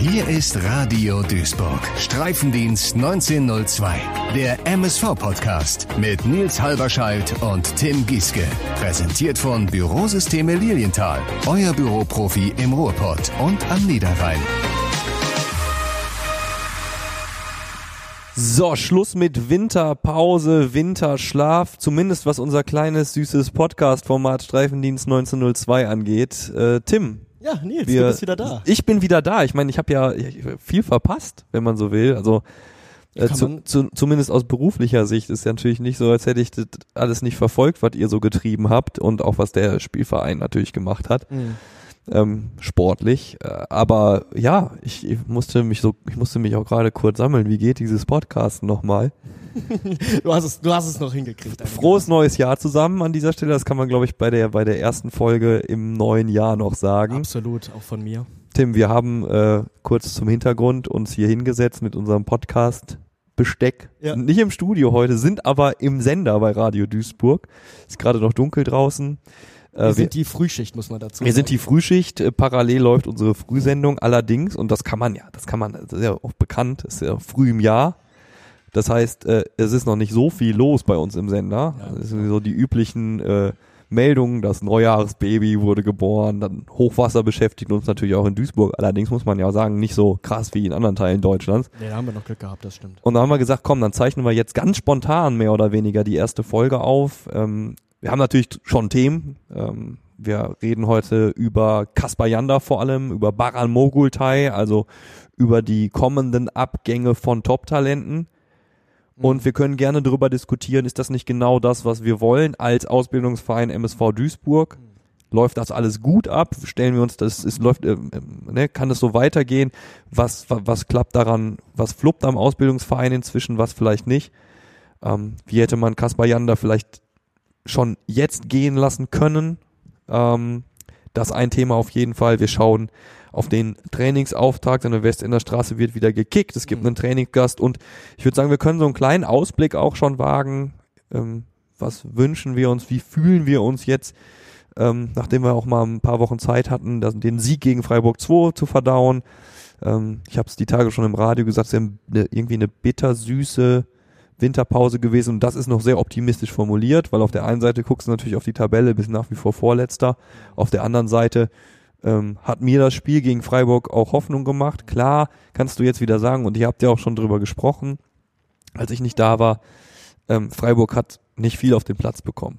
Hier ist Radio Duisburg. Streifendienst 1902. Der MSV-Podcast mit Nils Halberscheidt und Tim Gieske. Präsentiert von Bürosysteme Lilienthal. Euer Büroprofi im Ruhrpott und am Niederrhein. So, Schluss mit Winterpause, Winterschlaf, zumindest was unser kleines, süßes Podcast-Format Streifendienst 1902 angeht. Äh, Tim. Ja, Nils, wir, du bist wieder da. Ich bin wieder da. Ich meine, ich habe ja viel verpasst, wenn man so will. Also äh, zu, zu, zumindest aus beruflicher Sicht ist ja natürlich nicht so, als hätte ich das alles nicht verfolgt, was ihr so getrieben habt und auch was der Spielverein natürlich gemacht hat. Mhm ähm, sportlich. Äh, aber ja, ich, ich musste mich so, ich musste mich auch gerade kurz sammeln. Wie geht dieses Podcast nochmal? du hast es, du hast es noch hingekriegt. Frohes neues Jahr zusammen an dieser Stelle. Das kann man, glaube ich, bei der bei der ersten Folge im neuen Jahr noch sagen. Absolut, auch von mir. Tim, wir haben äh, kurz zum Hintergrund uns hier hingesetzt mit unserem Podcast Besteck. Ja. Nicht im Studio heute, sind aber im Sender bei Radio Duisburg. Ist gerade noch dunkel draußen. Äh, wir sind die Frühschicht, muss man dazu sagen. Wir sind die Frühschicht, äh, parallel läuft unsere Frühsendung allerdings, und das kann man ja, das kann man, das ist ja auch bekannt, ist ja früh im Jahr. Das heißt, äh, es ist noch nicht so viel los bei uns im Sender. Ja, das sind so die üblichen äh, Meldungen, das Neujahrsbaby wurde geboren, dann Hochwasser beschäftigt uns natürlich auch in Duisburg. Allerdings muss man ja sagen, nicht so krass wie in anderen Teilen Deutschlands. Nee, da haben wir noch Glück gehabt, das stimmt. Und da haben wir gesagt, komm, dann zeichnen wir jetzt ganz spontan mehr oder weniger die erste Folge auf. Ähm, wir haben natürlich schon Themen. Ähm, wir reden heute über Kaspar Janda vor allem, über Baran Mogultai, also über die kommenden Abgänge von Top-Talenten. Und wir können gerne darüber diskutieren, ist das nicht genau das, was wir wollen als Ausbildungsverein MSV Duisburg? Läuft das alles gut ab? Stellen wir uns das, es läuft, äh, ne, kann es so weitergehen? Was, was, was klappt daran? Was fluppt am Ausbildungsverein inzwischen? Was vielleicht nicht? Ähm, wie hätte man Kaspar Janda vielleicht schon jetzt gehen lassen können. Ähm, das ein Thema auf jeden Fall. Wir schauen auf den Trainingsauftakt an der Westender Straße wird wieder gekickt. Es gibt mhm. einen Trainingsgast und ich würde sagen, wir können so einen kleinen Ausblick auch schon wagen. Ähm, was wünschen wir uns? Wie fühlen wir uns jetzt, ähm, nachdem wir auch mal ein paar Wochen Zeit hatten, den Sieg gegen Freiburg 2 zu verdauen? Ähm, ich habe es die Tage schon im Radio gesagt, sie haben eine, irgendwie eine bittersüße Winterpause gewesen und das ist noch sehr optimistisch formuliert, weil auf der einen Seite guckst du natürlich auf die Tabelle, bist nach wie vor Vorletzter. Auf der anderen Seite ähm, hat mir das Spiel gegen Freiburg auch Hoffnung gemacht. Klar, kannst du jetzt wieder sagen, und ihr habt ja auch schon drüber gesprochen, als ich nicht da war, ähm, Freiburg hat nicht viel auf den Platz bekommen.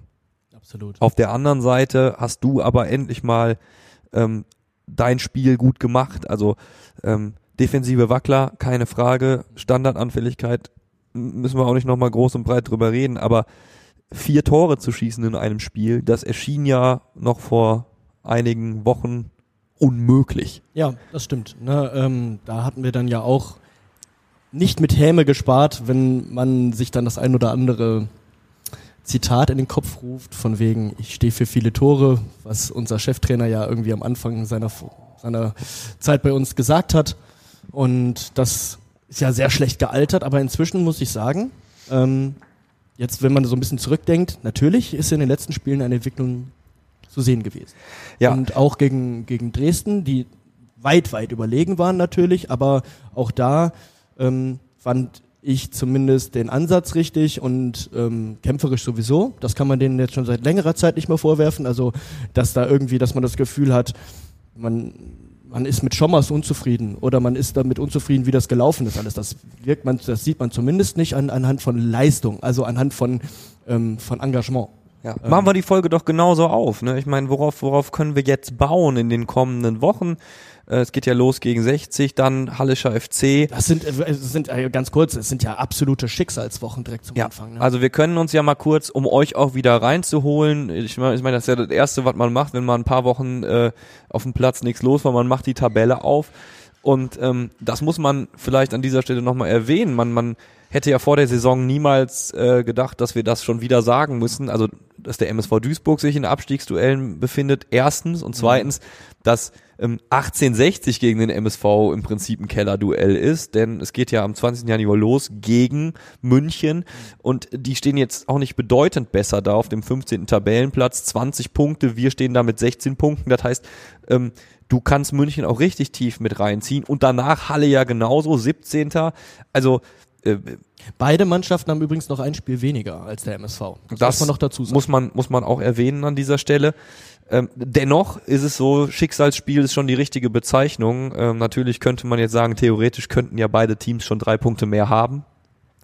Absolut. Auf der anderen Seite hast du aber endlich mal ähm, dein Spiel gut gemacht. Also ähm, defensive Wackler, keine Frage. Standardanfälligkeit müssen wir auch nicht nochmal groß und breit drüber reden, aber vier Tore zu schießen in einem Spiel, das erschien ja noch vor einigen Wochen unmöglich. Ja, das stimmt. Ne, ähm, da hatten wir dann ja auch nicht mit Häme gespart, wenn man sich dann das ein oder andere Zitat in den Kopf ruft, von wegen, ich stehe für viele Tore, was unser Cheftrainer ja irgendwie am Anfang seiner, seiner Zeit bei uns gesagt hat. Und das ist ja sehr schlecht gealtert, aber inzwischen muss ich sagen, ähm, jetzt, wenn man so ein bisschen zurückdenkt, natürlich ist in den letzten Spielen eine Entwicklung zu sehen gewesen. Ja. Und auch gegen, gegen Dresden, die weit, weit überlegen waren natürlich, aber auch da ähm, fand ich zumindest den Ansatz richtig und ähm, kämpferisch sowieso. Das kann man denen jetzt schon seit längerer Zeit nicht mehr vorwerfen. Also, dass da irgendwie, dass man das Gefühl hat, man man ist mit Schommers unzufrieden oder man ist damit unzufrieden, wie das gelaufen ist alles. Das wirkt man, das sieht man zumindest nicht an, anhand von Leistung, also anhand von, ähm, von Engagement. Ja. Ähm. Machen wir die Folge doch genauso auf. Ne? Ich meine, worauf, worauf können wir jetzt bauen in den kommenden Wochen? Äh, es geht ja los gegen 60, dann Hallischer FC. Das sind, äh, sind äh, ganz kurz, es sind ja absolute Schicksalswochen direkt zum ja. Anfang. Ne? Also wir können uns ja mal kurz, um euch auch wieder reinzuholen, ich meine, ich mein, das ist ja das Erste, was man macht, wenn man ein paar Wochen äh, auf dem Platz nichts los war, man macht die Tabelle auf. Und ähm, das muss man vielleicht an dieser Stelle nochmal erwähnen. Man, man hätte ja vor der Saison niemals äh, gedacht, dass wir das schon wieder sagen müssen. Also, dass der MSV Duisburg sich in Abstiegsduellen befindet, erstens. Und zweitens, dass ähm, 1860 gegen den MSV im Prinzip ein Kellerduell ist, denn es geht ja am 20. Januar los gegen München und die stehen jetzt auch nicht bedeutend besser da auf dem 15. Tabellenplatz, 20 Punkte, wir stehen da mit 16 Punkten, das heißt, ähm, du kannst München auch richtig tief mit reinziehen und danach Halle ja genauso, 17. Also äh, Beide Mannschaften haben übrigens noch ein Spiel weniger als der MSV. Das, das muss man noch dazu sagen. Muss man, muss man auch erwähnen an dieser Stelle. Ähm, dennoch ist es so, Schicksalsspiel ist schon die richtige Bezeichnung. Ähm, natürlich könnte man jetzt sagen, theoretisch könnten ja beide Teams schon drei Punkte mehr haben.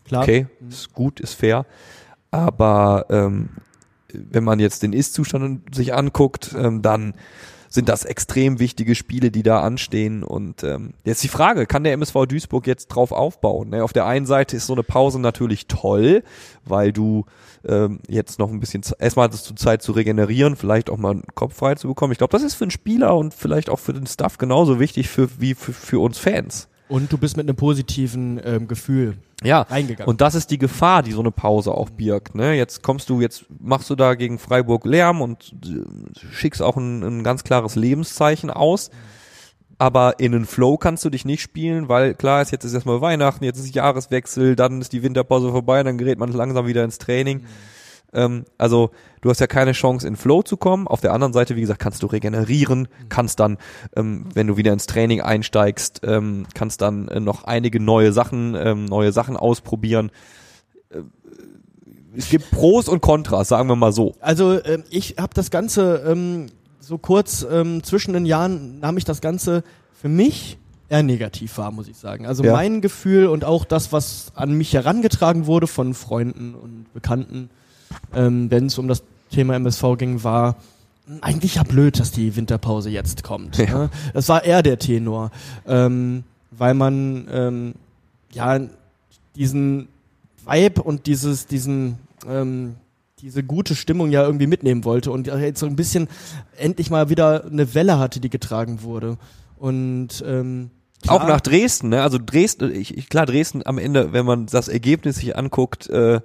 Klar. Okay, mhm. ist gut, ist fair. Aber ähm, wenn man jetzt den Ist-Zustand sich anguckt, ähm, dann sind das extrem wichtige Spiele, die da anstehen. Und ähm, jetzt die Frage, kann der MSV Duisburg jetzt drauf aufbauen? Ne? Auf der einen Seite ist so eine Pause natürlich toll, weil du ähm, jetzt noch ein bisschen, erstmal hattest du Zeit zu regenerieren, vielleicht auch mal einen Kopf frei zu bekommen. Ich glaube, das ist für einen Spieler und vielleicht auch für den Staff genauso wichtig für, wie für, für uns Fans. Und du bist mit einem positiven ähm, Gefühl ja, reingegangen. Und das ist die Gefahr, die so eine Pause auch birgt. Ne? Jetzt kommst du, jetzt machst du da gegen Freiburg Lärm und äh, schickst auch ein, ein ganz klares Lebenszeichen aus. Aber in einen Flow kannst du dich nicht spielen, weil klar ist, jetzt ist erstmal Weihnachten, jetzt ist Jahreswechsel, dann ist die Winterpause vorbei, dann gerät man langsam wieder ins Training. Mhm. Ähm, also du hast ja keine Chance in Flow zu kommen. Auf der anderen Seite, wie gesagt, kannst du regenerieren, kannst dann, ähm, wenn du wieder ins Training einsteigst, ähm, kannst dann äh, noch einige neue Sachen, ähm, neue Sachen ausprobieren. Äh, es gibt Pros und Kontras, sagen wir mal so. Also äh, ich habe das Ganze ähm, so kurz ähm, zwischen den Jahren nahm ich das Ganze für mich eher negativ wahr, muss ich sagen. Also ja. mein Gefühl und auch das, was an mich herangetragen wurde von Freunden und Bekannten, ähm, wenn es um das Thema MSV ging, war eigentlich ja blöd, dass die Winterpause jetzt kommt. Ja. Ne? Das war eher der Tenor, ähm, weil man ähm, ja diesen Vibe und dieses diesen ähm, diese gute Stimmung ja irgendwie mitnehmen wollte und jetzt so ein bisschen endlich mal wieder eine Welle hatte, die getragen wurde. Und ähm, Klar. Auch nach Dresden, ne? Also Dresden, ich, ich, klar, Dresden am Ende, wenn man das Ergebnis sich anguckt, äh,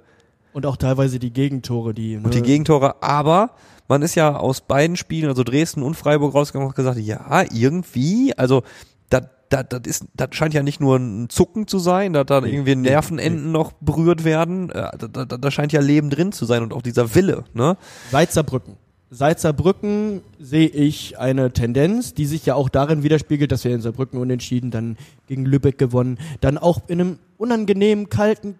und auch teilweise die Gegentore, die. Ne? Und die Gegentore, aber man ist ja aus beiden Spielen, also Dresden und Freiburg rausgegangen und gesagt, ja, irgendwie, also da, da, das ist, das scheint ja nicht nur ein Zucken zu sein, da dann irgendwie Nervenenden noch berührt werden, äh, da, da, da scheint ja Leben drin zu sein und auch dieser Wille, ne? Seit Saarbrücken sehe ich eine Tendenz, die sich ja auch darin widerspiegelt, dass wir in Saarbrücken unentschieden, dann gegen Lübeck gewonnen, dann auch in einem unangenehmen, kalten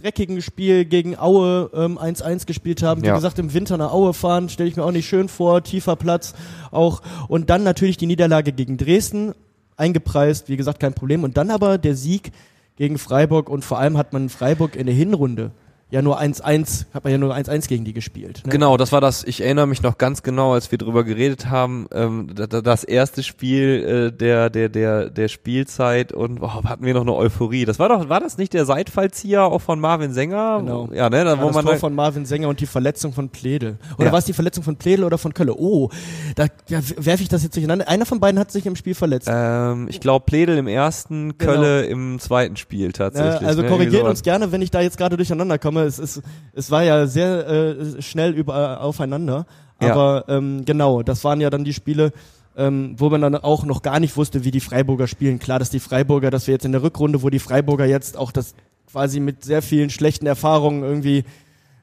dreckigen Spiel gegen Aue 1-1 ähm, gespielt haben. Wie ja. gesagt, im Winter nach Aue fahren, stelle ich mir auch nicht schön vor, tiefer Platz auch. Und dann natürlich die Niederlage gegen Dresden, eingepreist, wie gesagt, kein Problem. Und dann aber der Sieg gegen Freiburg und vor allem hat man Freiburg in der Hinrunde ja nur 1-1, hat man ja nur 1-1 gegen die gespielt. Ne? Genau, das war das, ich erinnere mich noch ganz genau, als wir drüber geredet haben, ähm, das erste Spiel äh, der, der, der, der Spielzeit und oh, hatten wir noch eine Euphorie. Das war doch, war das nicht der Seitfallzieher auch von Marvin Sänger? Genau. Ja, ne, da, ja, wo das man Tor von Marvin Sänger und die Verletzung von Pledel. Oder ja. war es die Verletzung von Pledel oder von Kölle? Oh, da ja, werfe ich das jetzt durcheinander. Einer von beiden hat sich im Spiel verletzt. Ähm, ich glaube Pledel im ersten, Kölle genau. im zweiten Spiel tatsächlich. Ja, also ne? korrigiert uns gerne, wenn ich da jetzt gerade durcheinander komme es, ist, es war ja sehr äh, schnell über, aufeinander. Aber ja. ähm, genau, das waren ja dann die Spiele, ähm, wo man dann auch noch gar nicht wusste, wie die Freiburger spielen. Klar, dass die Freiburger, dass wir jetzt in der Rückrunde, wo die Freiburger jetzt auch das quasi mit sehr vielen schlechten Erfahrungen irgendwie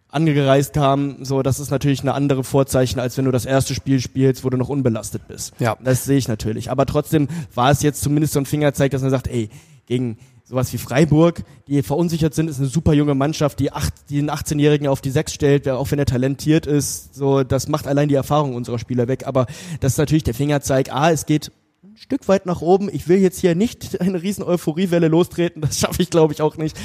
angereist kamen, so das ist natürlich eine andere Vorzeichen, als wenn du das erste Spiel spielst, wo du noch unbelastet bist. Ja. Das sehe ich natürlich. Aber trotzdem war es jetzt zumindest so ein Fingerzeig, dass man sagt, ey, gegen sowas wie Freiburg, die verunsichert sind, ist eine super junge Mannschaft, die, acht, die einen 18-Jährigen auf die Sechs stellt, der auch wenn er talentiert ist, so, das macht allein die Erfahrung unserer Spieler weg. Aber das ist natürlich der Fingerzeig, ah, es geht ein Stück weit nach oben. Ich will jetzt hier nicht eine riesen Euphoriewelle lostreten, das schaffe ich glaube ich auch nicht.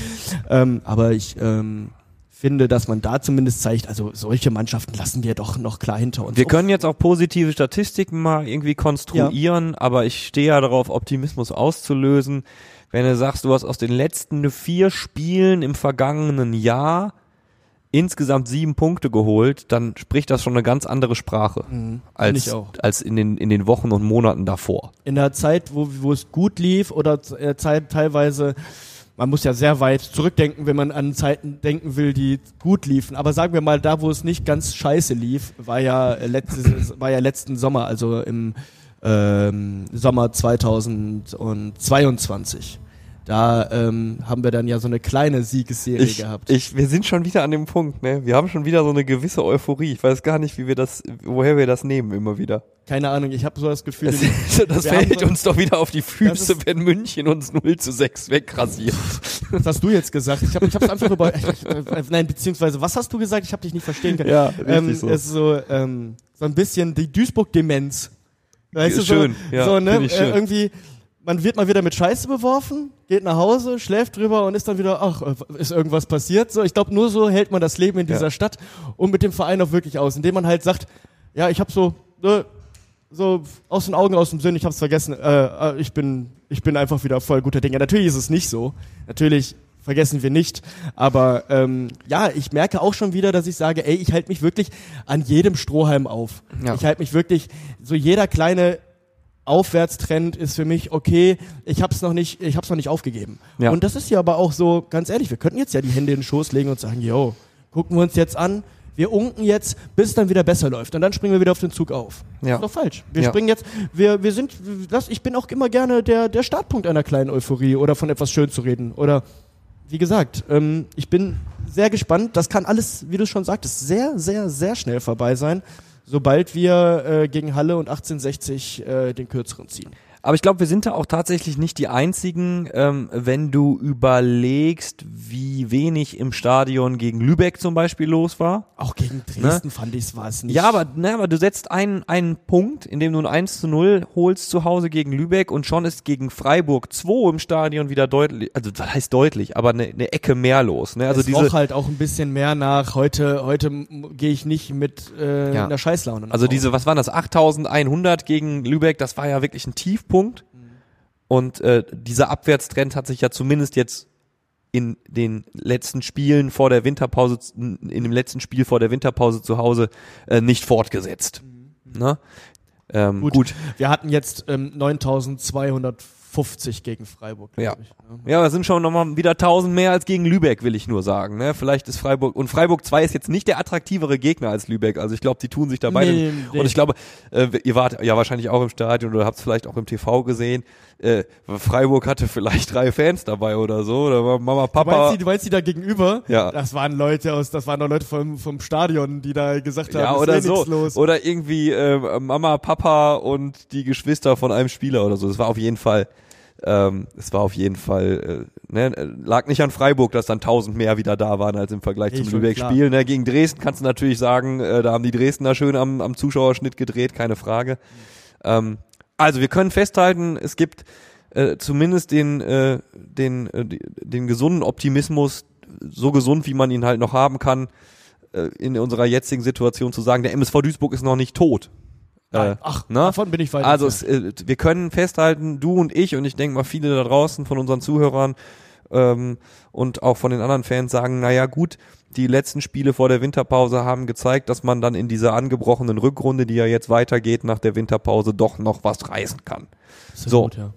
Ähm, aber ich ähm, finde, dass man da zumindest zeigt, also solche Mannschaften lassen wir doch noch klar hinter uns. Wir können jetzt auch positive Statistiken mal irgendwie konstruieren, ja. aber ich stehe ja darauf, Optimismus auszulösen wenn du sagst, du hast aus den letzten vier Spielen im vergangenen Jahr insgesamt sieben Punkte geholt, dann spricht das schon eine ganz andere Sprache mhm, als, als in, den, in den Wochen und Monaten davor. In der Zeit, wo, wo es gut lief oder äh, Zeit teilweise, man muss ja sehr weit zurückdenken, wenn man an Zeiten denken will, die gut liefen. Aber sagen wir mal, da wo es nicht ganz scheiße lief, war ja, letztes, war ja letzten Sommer, also im ähm, Sommer 2022. Da ähm, haben wir dann ja so eine kleine Siegesserie Ich, gehabt. ich, wir sind schon wieder an dem Punkt, ne? Wir haben schon wieder so eine gewisse Euphorie. Ich weiß gar nicht, wie wir das, woher wir das nehmen immer wieder. Keine Ahnung, ich habe so das Gefühl, Das, das wir fällt so- uns doch wieder auf die Füße, ist- wenn München uns 0 zu 6 wegrasiert. was hast du jetzt gesagt? Ich habe hab's einfach über, äh, nein, beziehungsweise was hast du gesagt? Ich habe dich nicht verstehen können. Ja, richtig ähm, so. Es ist so, ähm, so ein bisschen die Duisburg-Demenz. Weißt du, Schön, so, ja, so ne, find ich schön. äh, irgendwie, man wird mal wieder mit Scheiße beworfen, geht nach Hause, schläft drüber und ist dann wieder, ach, äh, ist irgendwas passiert? So, ich glaube, nur so hält man das Leben in dieser Ja. Stadt und mit dem Verein auch wirklich aus, indem man halt sagt, ja, ich habe so, ne, so aus den Augen, aus dem Sinn, ich hab's vergessen, äh, äh, ich bin, ich bin einfach wieder voll guter Dinge. Natürlich ist es nicht so. Natürlich vergessen wir nicht. Aber ähm, ja, ich merke auch schon wieder, dass ich sage, ey, ich halte mich wirklich an jedem Strohhalm auf. Ja. Ich halte mich wirklich, so jeder kleine Aufwärtstrend ist für mich okay. Ich hab's noch nicht, ich hab's noch nicht aufgegeben. Ja. Und das ist ja aber auch so, ganz ehrlich, wir könnten jetzt ja die Hände in den Schoß legen und sagen, yo, gucken wir uns jetzt an. Wir unken jetzt, bis es dann wieder besser läuft. Und dann springen wir wieder auf den Zug auf. Ja. Ist doch falsch. Wir Ja. springen jetzt, wir, wir sind, das, ich bin auch immer gerne der, der Startpunkt einer kleinen Euphorie oder von etwas schön zu reden. Oder, wie gesagt, ähm, ich bin sehr gespannt. Das kann alles, wie du schon sagtest, sehr, sehr, sehr schnell vorbei sein, sobald wir äh, gegen Halle und 1860 äh, den kürzeren ziehen. Aber ich glaube, wir sind da auch tatsächlich nicht die einzigen, ähm, wenn du überlegst, wie wenig im Stadion gegen Lübeck zum Beispiel los war. Auch gegen Dresden fand ich es war es nicht. Ja, aber, ne, aber du setzt einen, einen Punkt, indem du ein 1 zu 0 holst zu Hause gegen Lübeck und schon ist gegen Freiburg 2 im Stadion wieder deutlich, also das heißt deutlich, aber eine, eine Ecke mehr los. Ne? Also es diese, halt auch ein bisschen mehr nach, heute, heute gehe ich nicht mit äh, Ja. einer Scheißlaune. Also diese, was waren das, 8100 gegen Lübeck, das war ja wirklich ein Tiefpunkt. Und äh, dieser Abwärtstrend hat sich ja zumindest jetzt in den letzten Spielen vor der Winterpause, in dem letzten Spiel vor der Winterpause zu Hause äh, nicht fortgesetzt. Ne? Ähm, gut. Gut. Wir hatten jetzt ähm, 9250 gegen Freiburg. Ja. Ich, ne? Ja, das sind schon nochmal wieder 1000 mehr als gegen Lübeck, will ich nur sagen. Ne? Vielleicht ist Freiburg, und Freiburg 2 ist jetzt nicht der attraktivere Gegner als Lübeck. Also ich glaube, die tun sich da beide. Nee, nee. Und ich glaube, äh, ihr wart ja wahrscheinlich auch im Stadion oder habt es vielleicht auch im TV gesehen. Äh, Freiburg hatte vielleicht drei Fans dabei oder so. Oder war Mama, Du Papa. meinst, die, du meinst die da gegenüber? Ja. Das waren Leute aus, das waren doch Leute vom, vom Stadion, die da gesagt haben, ja, ist oder eh so. los. Oder irgendwie äh, Mama, Papa und die Geschwister von einem Spieler oder so. Es war auf jeden Fall, ähm, es war auf jeden Fall, äh, ne, lag nicht an Freiburg, dass dann 1000 mehr wieder da waren als im Vergleich zum Lübeck-Spiel. Ne? Gegen Dresden kannst du natürlich sagen, äh, da haben die Dresdner schön am, am Zuschauerschnitt gedreht, keine Frage. Ähm, also wir können festhalten, es gibt äh, zumindest den, äh, den, äh, den gesunden Optimismus, so gesund, wie man ihn halt noch haben kann, äh, in unserer jetzigen Situation zu sagen, der MSV Duisburg ist noch nicht tot. Nein, Äh, Ach, ne? davon bin ich weit Also es, äh, wir können festhalten, du und ich und ich denke mal viele da draußen von unseren Zuhörern ähm, und auch von den anderen Fans sagen, naja gut, die letzten Spiele vor der Winterpause haben gezeigt, dass man dann in dieser angebrochenen Rückrunde, die ja jetzt weitergeht nach der Winterpause, doch noch was reißen kann. So. ja.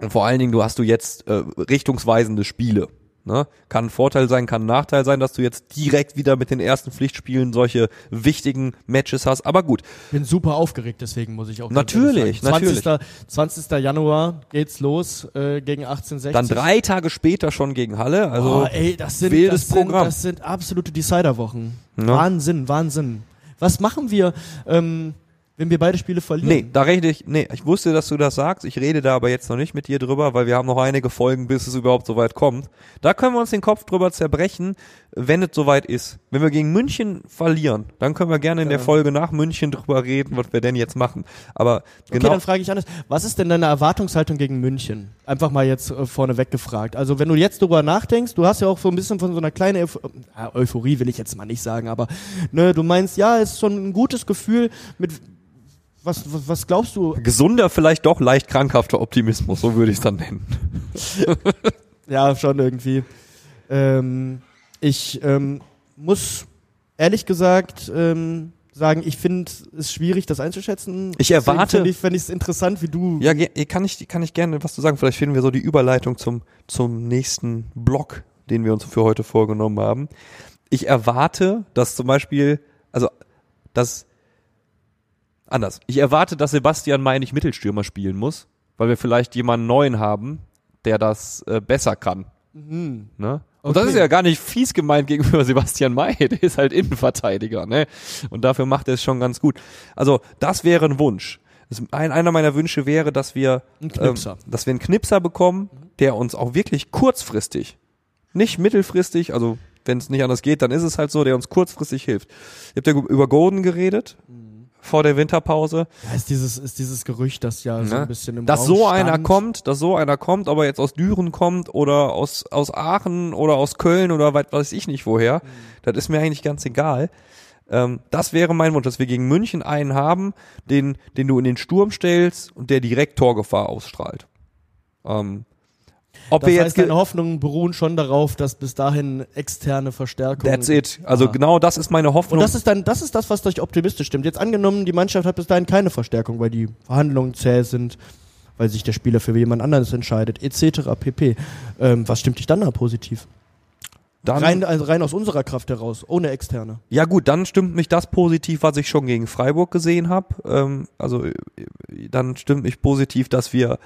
Und vor allen Dingen, du hast du jetzt äh, richtungsweisende Spiele. Ne? Kann ein Vorteil sein, kann ein Nachteil sein, dass du jetzt direkt wieder mit den ersten Pflichtspielen solche wichtigen Matches hast. Aber gut, bin super aufgeregt, deswegen muss ich auch. Natürlich, natürlich. 20. 20. Januar geht's los äh, gegen 1860. dann drei Tage später schon gegen Halle. Also oh, ey, das sind, wildes das sind, Programm. das sind absolute Decider-Wochen. Ja. Wahnsinn, Wahnsinn. Was machen wir, ähm, wenn wir beide Spiele verlieren? Nee, da rede ich, nee, ich wusste, dass du das sagst. Ich rede da aber jetzt noch nicht mit dir drüber, weil wir haben noch einige Folgen, bis es überhaupt soweit kommt. Da können wir uns den Kopf drüber zerbrechen, wenn es soweit ist. Wenn wir gegen München verlieren, dann können wir gerne in der Ja. Folge nach München drüber reden, was wir denn jetzt machen. Aber Okay, genau, dann frage ich anders. Was ist denn deine Erwartungshaltung gegen München? Einfach mal jetzt äh, vorneweg gefragt. Also wenn du jetzt drüber nachdenkst, du hast ja auch so ein bisschen von so einer kleinen Euph äh, Euphorie, will ich jetzt mal nicht sagen, aber ne, du meinst, ja, ist schon ein gutes Gefühl mit was, was, was glaubst du? gesunder, vielleicht doch leicht krankhafter Optimismus, so würde ich es dann nennen. Ja, schon irgendwie. Ähm, ich ähm, muss ehrlich gesagt ähm, sagen, ich finde es schwierig, das einzuschätzen. Ich Deswegen erwarte- Finde ich es interessant, wie du. Ja, kann ich, kann ich gerne was zu sagen. Vielleicht finden wir so die Überleitung zum, zum nächsten Block, den wir uns für heute vorgenommen haben. Ich erwarte, dass zum Beispiel, also, dass anders. Ich erwarte, dass Sebastian May nicht Mittelstürmer spielen muss, weil wir vielleicht jemanden neuen haben, der das äh, besser kann. Mhm. Ne? Und das Okay. ist ja gar nicht fies gemeint gegenüber Sebastian May, der ist halt Innenverteidiger, ne? Und dafür macht er es schon ganz gut. Also, das wäre ein Wunsch. Das, ein, einer meiner Wünsche wäre, dass wir, Ein Knipser. Ähm, dass wir einen Knipser bekommen, der uns auch wirklich kurzfristig, nicht mittelfristig, also wenn es nicht anders geht, dann ist es halt so, der uns kurzfristig hilft. Ihr habt ja über Gordon geredet vor der Winterpause. Ja, ist dieses, ist dieses Gerücht, das ja so Ne? ein bisschen im dass Raum so einer stand. kommt, dass so einer kommt, aber jetzt aus Düren kommt oder aus, aus Aachen oder aus Köln oder weit weiß ich nicht woher, Mhm. das ist mir eigentlich ganz egal. Ähm, das wäre mein Wunsch, dass wir gegen München einen haben, den, den du in den Sturm stellst und der direkt Torgefahr ausstrahlt. Ähm, ob Das wir heißt, jetzt deine Hoffnungen beruhen schon darauf, dass bis dahin externe Verstärkung. That's it. Also Ah. genau das ist meine Hoffnung. Und das ist dann, das ist das, was dich optimistisch stimmt. Jetzt angenommen, die Mannschaft hat bis dahin keine Verstärkung, weil die Verhandlungen zäh sind, weil sich der Spieler für jemand anderes entscheidet, etc. pp. Ähm, was stimmt dich dann da positiv? dann, Rein, also rein aus unserer Kraft heraus, ohne externe. Ja gut, dann stimmt mich das positiv, was ich schon gegen Freiburg gesehen habe. Ähm, also äh, dann stimmt mich positiv, dass wir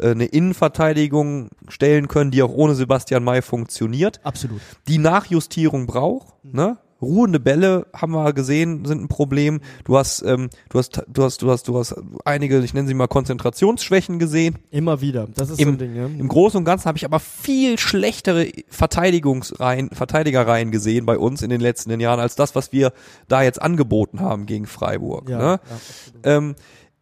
eine Innenverteidigung stellen können, die auch ohne Sebastian May funktioniert, Absolut. die Nachjustierung braucht. Ne? Ruhende Bälle haben wir gesehen, sind ein Problem. Du hast, ähm, du hast, du hast, du hast, du hast einige, ich nenne sie mal Konzentrationsschwächen gesehen. Immer wieder. Das ist Im- so ein Ding, ja. Im Großen und Ganzen habe ich aber viel schlechtere Verteidigungsreihen, Verteidigerreihen gesehen bei uns in den letzten Jahren als das, was wir da jetzt angeboten haben gegen Freiburg. ja, ne? ja,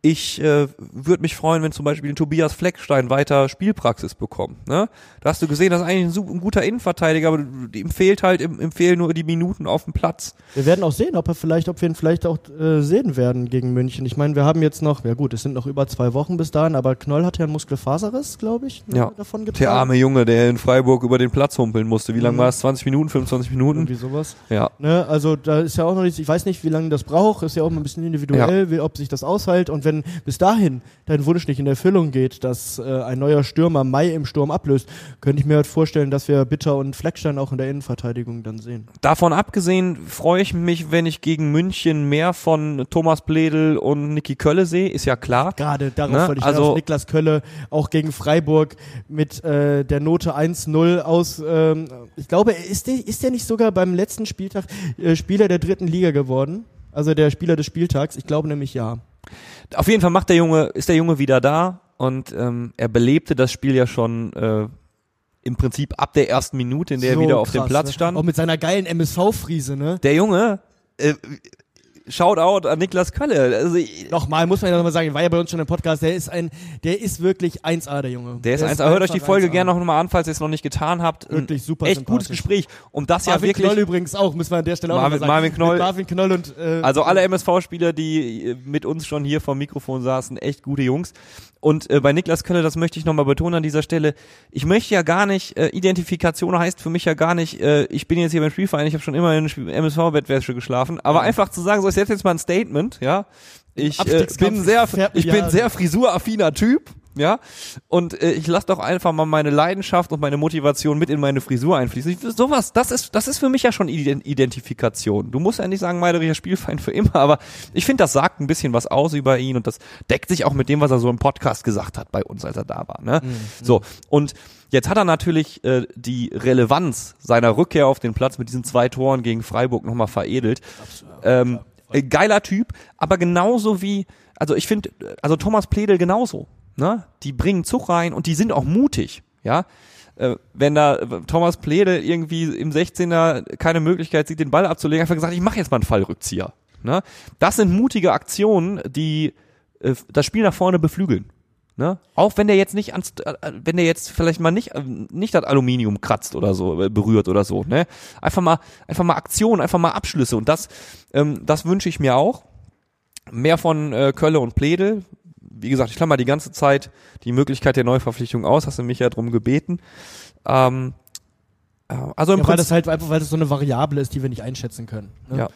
ich äh, würde mich freuen, wenn zum Beispiel Tobias Fleckstein weiter Spielpraxis bekommt. Ne? Da hast du gesehen, das ist eigentlich ein, su- ein guter Innenverteidiger, aber ihm fehlt halt, ihm, fehlen nur die Minuten auf dem Platz. Wir werden auch sehen, ob er vielleicht, ob wir ihn vielleicht auch äh, sehen werden gegen München. Ich meine, wir haben jetzt noch, ja gut, es sind noch über zwei Wochen bis dahin, aber Knoll hat ja einen Muskelfaserriss, glaube ich, ne, Ja. davon getragen. Der arme Junge, der in Freiburg über den Platz humpeln musste. Wie lange Mhm. war es? 20 Minuten, 25 Minuten? Irgendwie sowas. Ja. Ne, also da ist ja auch noch nichts, ich weiß nicht, wie lange das braucht, ist ja auch mal ein bisschen individuell, wie, ob sich das aushält und wenn bis dahin dein Wunsch nicht in Erfüllung geht, dass äh, ein neuer Stürmer Mai im Sturm ablöst, könnte ich mir halt vorstellen, dass wir Bitter und Fleckstein auch in der Innenverteidigung dann sehen. Davon abgesehen freue ich mich, wenn ich gegen München mehr von Thomas Bledel und Niki Kölle sehe, ist ja klar. Gerade darauf Ne, wollte ich also-. Niklas Kölle auch gegen Freiburg mit äh, der Note 1-0 aus, ähm, ich glaube, ist der, ist der nicht sogar beim letzten Spieltag äh, Spieler der dritten Liga geworden? Also der Spieler des Spieltags? Ich glaube nämlich ja. Auf jeden Fall macht der Junge, ist der Junge wieder da und ähm, er belebte das Spiel ja schon äh, im Prinzip ab der ersten Minute, in der So er wieder auf dem Platz ne? stand. Auch mit seiner geilen MSV-Friese, ne? Der Junge, äh, Shoutout an Niklas Kölle. Also, Nochmal, muss man ja nochmal sagen, war ja bei uns schon im Podcast, der ist ein, der ist wirklich 1A, der Junge. der ist eins. Hört euch die Folge 1A. gerne noch mal an, falls ihr es noch nicht getan habt. Wirklich super Echt gutes. Gespräch. Und das ja Marvin wirklich. Knoll übrigens auch, müssen wir an der Stelle auch Marvin- sagen. Marvin Knoll- Mit Marvin Knoll und, äh, Also alle MSV-Spieler, die mit uns schon hier vom Mikrofon saßen, echt gute Jungs. Und äh, bei Niklas Kölle, das möchte ich nochmal betonen an dieser Stelle, ich möchte ja gar nicht, äh, Identifikation heißt für mich ja gar nicht, äh, ich bin jetzt hier beim Spielverein, ich habe schon immer in MSV-Bettwäsche geschlafen, aber einfach zu sagen, so ist jetzt jetzt mal ein Statement, ja. Ich äh, bin sehr, ich ja- bin sehr frisuraffiner Typ, ja. Und äh, ich lasse doch einfach mal meine Leidenschaft und meine Motivation mit in meine Frisur einfließen. Ich, sowas, das ist, das ist für mich ja schon Ident- Identifikation. Du musst ja nicht sagen, Meidericher Spielfeind für immer, aber ich finde, das sagt ein bisschen was aus über ihn und das deckt sich auch mit dem, was er so im Podcast gesagt hat bei uns, als er da war. Ne? So, und jetzt hat er natürlich äh, die Relevanz seiner Rückkehr auf den Platz mit diesen zwei Toren gegen Freiburg nochmal veredelt. Ähm, äh, geiler Typ, aber genauso wie, also ich finde, also Thomas Pledel genauso. Ne? Die bringen Zug rein und die sind auch mutig. Ja, äh, wenn da äh, Thomas Pledel irgendwie im 16er keine Möglichkeit sieht, den Ball abzulegen, einfach gesagt, ich mache jetzt mal einen Fallrückzieher. Ne? Das sind mutige Aktionen, die äh, das Spiel nach vorne beflügeln. Ne? Auch wenn der jetzt nicht ans, wenn der jetzt vielleicht mal nicht, nicht das Aluminium kratzt oder so, berührt oder so, ne? Einfach mal, einfach mal Aktionen, einfach mal Abschlüsse und das, ähm, das wünsche ich mir auch. Mehr von äh, Kölle und Pledel. Wie gesagt, ich klammer die ganze Zeit die Möglichkeit der Neuverpflichtung aus, hast du mich ja drum gebeten. Ähm, äh, also im ja, weil das halt einfach, weil das so eine Variable ist, die wir nicht einschätzen können. Ne? Ja.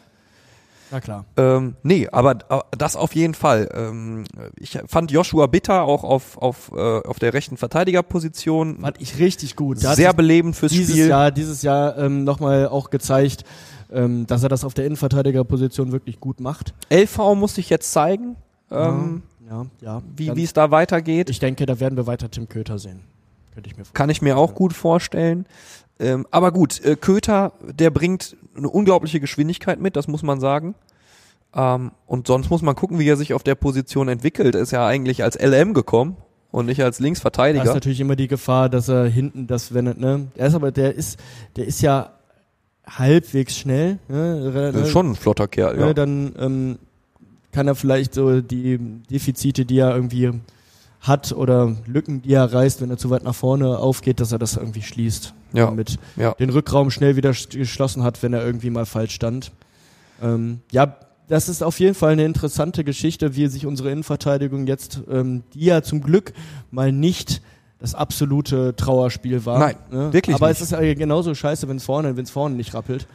Na klar. Ähm, nee, aber das auf jeden Fall. Ähm, ich fand Joshua Bitter auch auf, auf, äh, auf der rechten Verteidigerposition Fand ich richtig gut. Hat sehr belebend fürs dieses Spiel. Jahr, dieses Jahr ähm, nochmal auch gezeigt, ähm, dass er das auf der Innenverteidigerposition wirklich gut macht. LV musste ich jetzt zeigen. Ähm, ja, ja. wie es da weitergeht. ich denke, da werden wir weiter Tim Köter sehen. Könnte ich mir vorstellen. Kann ich mir auch gut vorstellen. Ähm, aber gut, äh, Köter, der bringt eine unglaubliche Geschwindigkeit mit, das muss man sagen. Ähm, und sonst muss man gucken, wie er sich auf der Position entwickelt. Er ist ja eigentlich als LM gekommen und nicht als Da ist Linksverteidiger. natürlich immer die Gefahr, dass er hinten das, wenn er, ne, er ist aber, der ist, der ist ja halbwegs schnell, ne, ist schon ein flotter Kerl, ne, ja. dann ähm, kann er vielleicht so die Defizite, die er irgendwie hat oder Lücken, die er reißt, wenn er zu weit nach vorne aufgeht, dass er das irgendwie schließt. Ja. Damit Ja. den Rückraum schnell wieder sch- geschlossen hat, wenn er irgendwie mal falsch stand. Ähm, ja, das ist auf jeden Fall eine interessante Geschichte, wie sich unsere Innenverteidigung jetzt, ähm, die ja zum Glück mal nicht das absolute Trauerspiel war. Nein, ne? wirklich Aber nicht. es ist ja genauso scheiße, wenn es vorne, wenn es vorne nicht rappelt.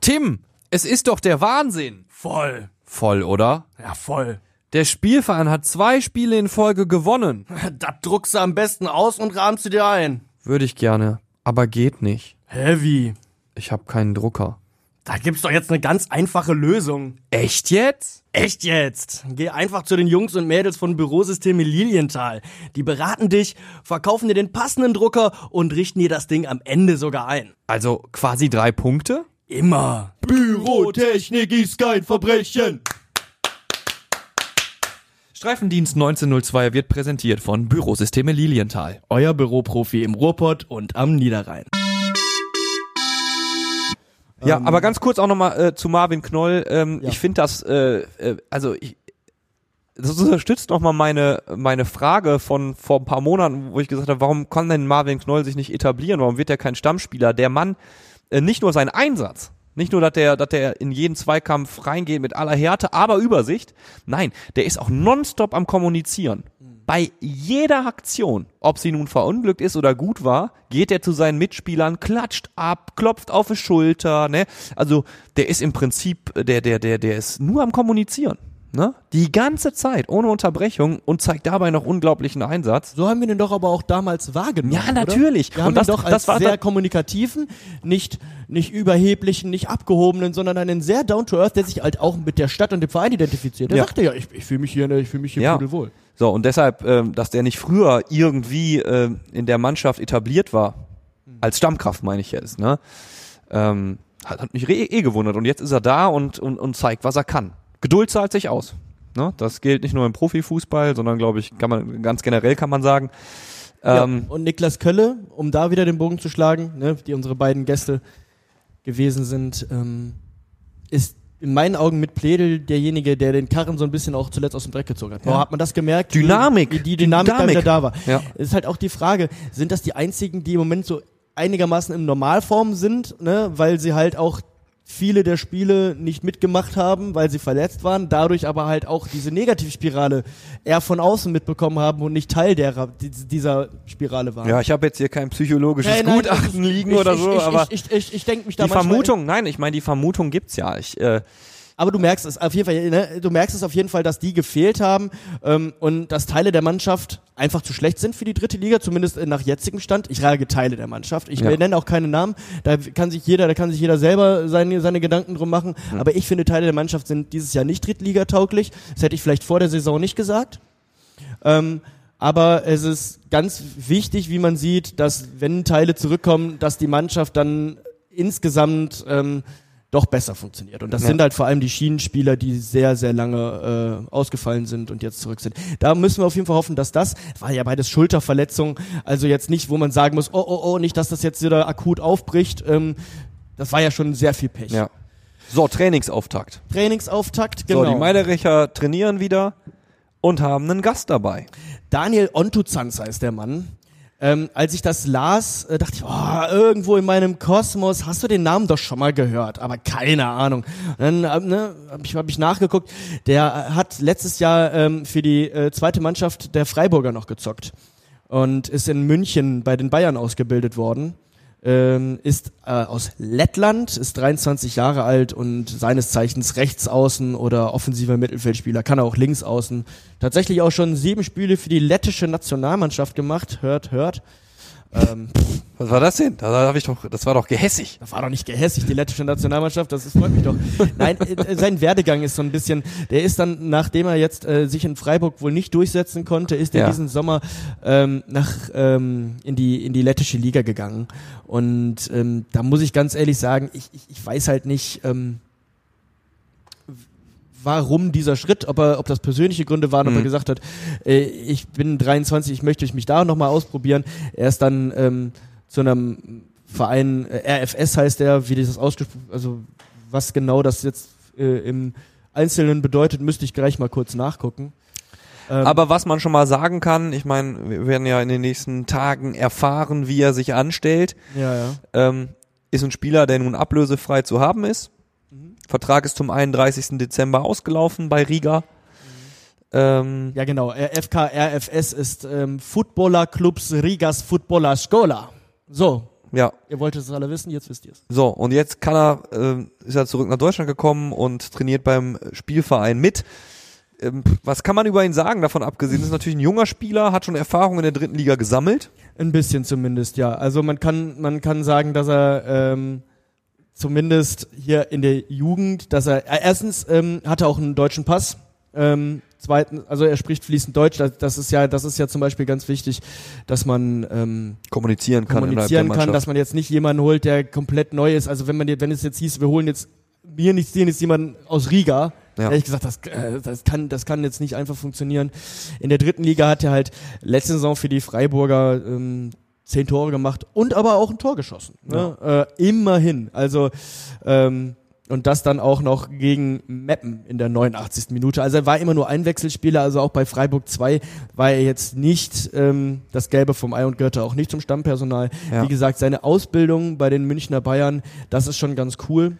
Tim, es ist doch der Wahnsinn. Voll. Voll, oder? Ja, voll. Der Spielverein hat zwei Spiele in Folge gewonnen. Das druckst du am besten aus und rahmst du dir ein. Würde ich gerne, aber geht nicht. Heavy. Ich habe keinen Drucker. Da gibt's doch jetzt eine ganz einfache Lösung. Echt jetzt? Echt jetzt? Geh einfach zu den Jungs und Mädels von Bürosysteme Lilienthal. Die beraten dich, verkaufen dir den passenden Drucker und richten dir das Ding am Ende sogar ein. Also quasi drei Punkte? Immer. Bürotechnik ist kein Verbrechen. Streifendienst 1902 wird präsentiert von Bürosysteme Lilienthal. Euer Büroprofi im Ruhrpott und am Niederrhein. Ja, aber ganz kurz auch nochmal äh, zu Marvin Knoll. Ähm, Ja. Ich finde das, äh, äh, also ich, das unterstützt nochmal meine, meine Frage von vor ein paar Monaten, wo ich gesagt habe, warum kann denn Marvin Knoll sich nicht etablieren? Warum wird er kein Stammspieler? Der Mann, äh, nicht nur sein Einsatz, nicht nur, dass der, dass der in jeden Zweikampf reingeht mit aller Härte, aber Übersicht. Nein, der ist auch nonstop am Kommunizieren. Bei jeder Aktion, ob sie nun verunglückt ist oder gut war, geht er zu seinen Mitspielern, klatscht ab, klopft auf die Schulter, ne? Also, der ist im Prinzip, der, der, der, der ist nur am Kommunizieren, ne? Die ganze Zeit, ohne Unterbrechung und zeigt dabei noch unglaublichen Einsatz. So haben wir den doch aber auch damals wahrgenommen. Ja, oder? natürlich. Wir haben Und das- ihn doch das als war- sehr kommunikativen, nicht, nicht überheblichen, nicht abgehobenen, sondern einen sehr down to earth, der sich halt auch mit der Stadt und dem Verein identifiziert. Der Ja. sagte ja, ich, ich fühle mich hier, ich fühle mich hier Ja. pudelwohl. So, und deshalb, ähm, dass der nicht früher irgendwie ähm, in der Mannschaft etabliert war, als Stammkraft meine ich jetzt, ne? Ähm, hat, hat mich eh, eh gewundert. Und jetzt ist er da und, und, und zeigt, was er kann. Geduld zahlt sich aus. Ne? Das gilt nicht nur im Profifußball, sondern glaube ich, kann man ganz generell kann man sagen. Ähm, ja. Und Niklas Kölle, um da wieder den Bogen zu schlagen, ne, die unsere beiden Gäste gewesen sind, ähm, ist in meinen Augen mit Pledel derjenige, der den Karren so ein bisschen auch zuletzt aus dem Dreck gezogen hat. Boah, hat man das gemerkt? Dynamik. Wie die Dynamik, da Dynamik. wieder da war. Ja. Ist halt auch die Frage, sind das die einzigen, die im Moment so einigermaßen in Normalform sind, ne, weil sie halt auch viele der Spiele nicht mitgemacht haben, weil sie verletzt waren, dadurch aber halt auch diese Negativspirale eher von außen mitbekommen haben und nicht Teil derer, die- dieser Spirale waren. ja, ich habe jetzt hier kein psychologisches Nein, nein, Gutachten ist- liegen ich, oder ich, so, ich, aber ich, ich, ich, ich denke mich da die Vermutung, nein, ich meine, die Vermutung gibt's ja. Ich, äh, Aber du merkst es auf jeden Fall, ne? du merkst es auf jeden Fall, dass die gefehlt haben ähm, und dass Teile der Mannschaft einfach zu schlecht sind für die dritte Liga, zumindest nach jetzigem Stand. Ich rage Teile der Mannschaft. Ich Ja. nenne auch keine Namen. Da kann sich jeder, da kann sich jeder selber seine, seine Gedanken drum machen. Aber ich finde, Teile der Mannschaft sind dieses Jahr nicht drittligatauglich. Das hätte ich vielleicht vor der Saison nicht gesagt. Ähm, aber es ist ganz wichtig, wie man sieht, dass wenn Teile zurückkommen, dass die Mannschaft dann insgesamt ähm, doch besser funktioniert. Und das Ja. sind halt vor allem die Schienenspieler, die sehr, sehr lange äh, ausgefallen sind und jetzt zurück sind. Da müssen wir auf jeden Fall hoffen, dass das, war ja beides Schulterverletzungen, also jetzt nicht, wo man sagen muss, oh, oh, oh, nicht, dass das jetzt wieder akut aufbricht. Ähm, das war ja schon sehr viel Pech. ja. So, Trainingsauftakt. Trainingsauftakt, genau. So, die Meidericher trainieren wieder und haben einen Gast dabei. Daniel Ontuzanz heißt der Mann. Ähm, als ich das las, äh, dachte ich, oh, irgendwo in meinem Kosmos hast du den Namen doch schon mal gehört, aber keine Ahnung. Dann äh, ne, habe ich, hab ich nachgeguckt, der hat letztes Jahr ähm, für die äh, zweite Mannschaft der Freiburger noch gezockt und ist in München bei den Bayern ausgebildet worden. Ähm, ist äh, aus Lettland, ist 23 Jahre alt und seines Zeichens Rechtsaußen oder offensiver Mittelfeldspieler, kann auch Linksaußen. Tatsächlich auch schon sieben Spiele für die lettische Nationalmannschaft gemacht, hört, hört. Ähm, Was war das denn? Da, ich doch, das war doch gehässig. das war doch nicht gehässig, die lettische Nationalmannschaft, das ist, freut mich doch. Nein, äh, sein Werdegang ist so ein bisschen, der ist dann, nachdem er jetzt äh, sich in Freiburg wohl nicht durchsetzen konnte, ist er Ja. diesen Sommer ähm, nach ähm, in die in die lettische Liga gegangen. Und ähm, da muss ich ganz ehrlich sagen, ich, ich, ich weiß halt nicht, ähm, warum dieser Schritt, ob er, ob das persönliche Gründe waren, ob er Mhm. gesagt hat, äh, ich bin 23, ich möchte mich da nochmal ausprobieren. Er ist dann ähm, zu einem Verein, äh, RFS heißt der, wie dieses ausgesprochen, also was genau das jetzt äh, im Einzelnen bedeutet, müsste ich gleich mal kurz nachgucken. Ähm, Aber was man schon mal sagen kann, ich meine, wir werden ja in den nächsten Tagen erfahren, wie er sich anstellt. ja, ja. Ähm, ist ein Spieler, der nun ablösefrei zu haben ist. Vertrag ist zum 31. Dezember ausgelaufen bei Riga. Ähm, Ja, genau. FK RFS ist ähm, Footballer Clubs Rigas Footballer Skola. So, ja, ihr wolltet es alle wissen, jetzt wisst ihr es. so und jetzt kann er, ähm, ist er zurück nach Deutschland gekommen und trainiert beim Spielverein mit. Ähm, was kann man über ihn sagen? Davon abgesehen, ist natürlich ein junger Spieler, hat schon Erfahrung in der dritten Liga gesammelt. Ein bisschen zumindest, ja. Also man kann, man kann sagen, dass er ähm, zumindest hier in der Jugend, dass er äh, erstens ähm, hat er auch einen deutschen Pass. Ähm, zweitens, also er spricht fließend Deutsch. Das, das ist ja, das ist ja zum Beispiel ganz wichtig, dass man ähm, Kommunizieren kann kommunizieren kann, dass man jetzt nicht jemanden holt, der komplett neu ist. Also wenn man, wenn es jetzt hieß, wir holen jetzt mir nicht sehen jetzt jemanden aus Riga. Ja. Ehrlich gesagt, das, äh, das kann, das kann jetzt nicht einfach funktionieren. In der dritten Liga hat er halt letzte Saison für die Freiburger ähm, zehn Tore gemacht und aber auch ein Tor geschossen. Ne? Äh, immerhin. Also ähm, und das dann auch noch gegen Meppen in der 89. Minute. Also er war immer nur Einwechselspieler, also auch bei Freiburg 2 war er jetzt nicht ähm, das Gelbe vom Ei und gehörte auch nicht zum Stammpersonal. Ja. Wie gesagt, seine Ausbildung bei den Münchner Bayern, das ist schon ganz cool.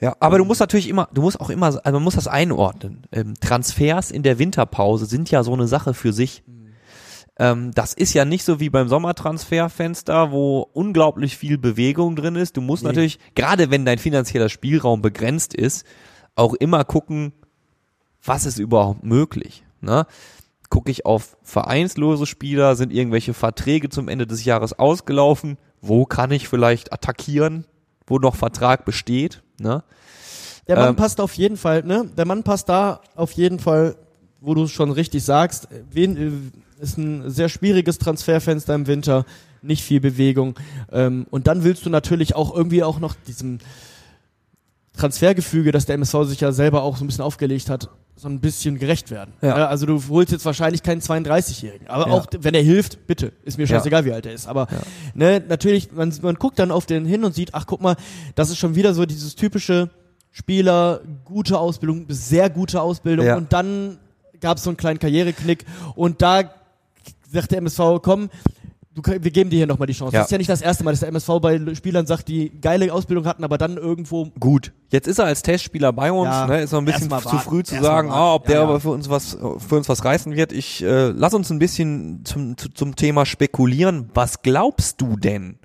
Ja, aber du musst natürlich immer, du musst auch immer, also man muss das einordnen. Ähm, Transfers in der Winterpause sind ja so eine Sache für sich. Ähm, das ist ja nicht so wie beim Sommertransferfenster, wo unglaublich viel Bewegung drin ist. Du musst Nee. natürlich, gerade wenn dein finanzieller Spielraum begrenzt ist, auch immer gucken, was ist überhaupt möglich. Ne? Gucke ich auf vereinslose Spieler, sind irgendwelche Verträge zum Ende des Jahres ausgelaufen, wo kann ich vielleicht attackieren, wo noch Vertrag besteht. Ne? Der Mann Ähm, passt auf jeden Fall, ne? Der Mann passt da auf jeden Fall, wo du es schon richtig sagst. Wen, äh, ist ein sehr schwieriges Transferfenster im Winter, nicht viel Bewegung. Ähm, und dann willst du natürlich auch irgendwie auch noch diesem Transfergefüge, das der MSV sich ja selber auch so ein bisschen aufgelegt hat, so ein bisschen gerecht werden. Ja. also du holst jetzt wahrscheinlich keinen 32-Jährigen. Aber Ja. auch, wenn er hilft, bitte. Ist mir Ja. scheißegal, wie alt er ist. Aber ne, natürlich, man, man guckt dann auf den hin und sieht, ach guck mal, das ist schon wieder so dieses typische Spieler, gute Ausbildung, sehr gute Ausbildung. Ja. Und dann gab es so einen kleinen Karriereknick. Und da sagt der MSV, komm, du, wir geben dir hier nochmal die Chance. Ja. Das ist ja nicht das erste Mal, dass der MSV bei Spielern sagt, die geile Ausbildung hatten, aber dann irgendwo Gut, jetzt ist er als Testspieler bei uns, Ja, ne, ist noch ein bisschen zu früh zu erst sagen, ah, ob der Ja, ja. aber für uns was für uns was reißen wird. Ich äh, lass uns ein bisschen zum, zu, zum Thema spekulieren. Was glaubst du denn?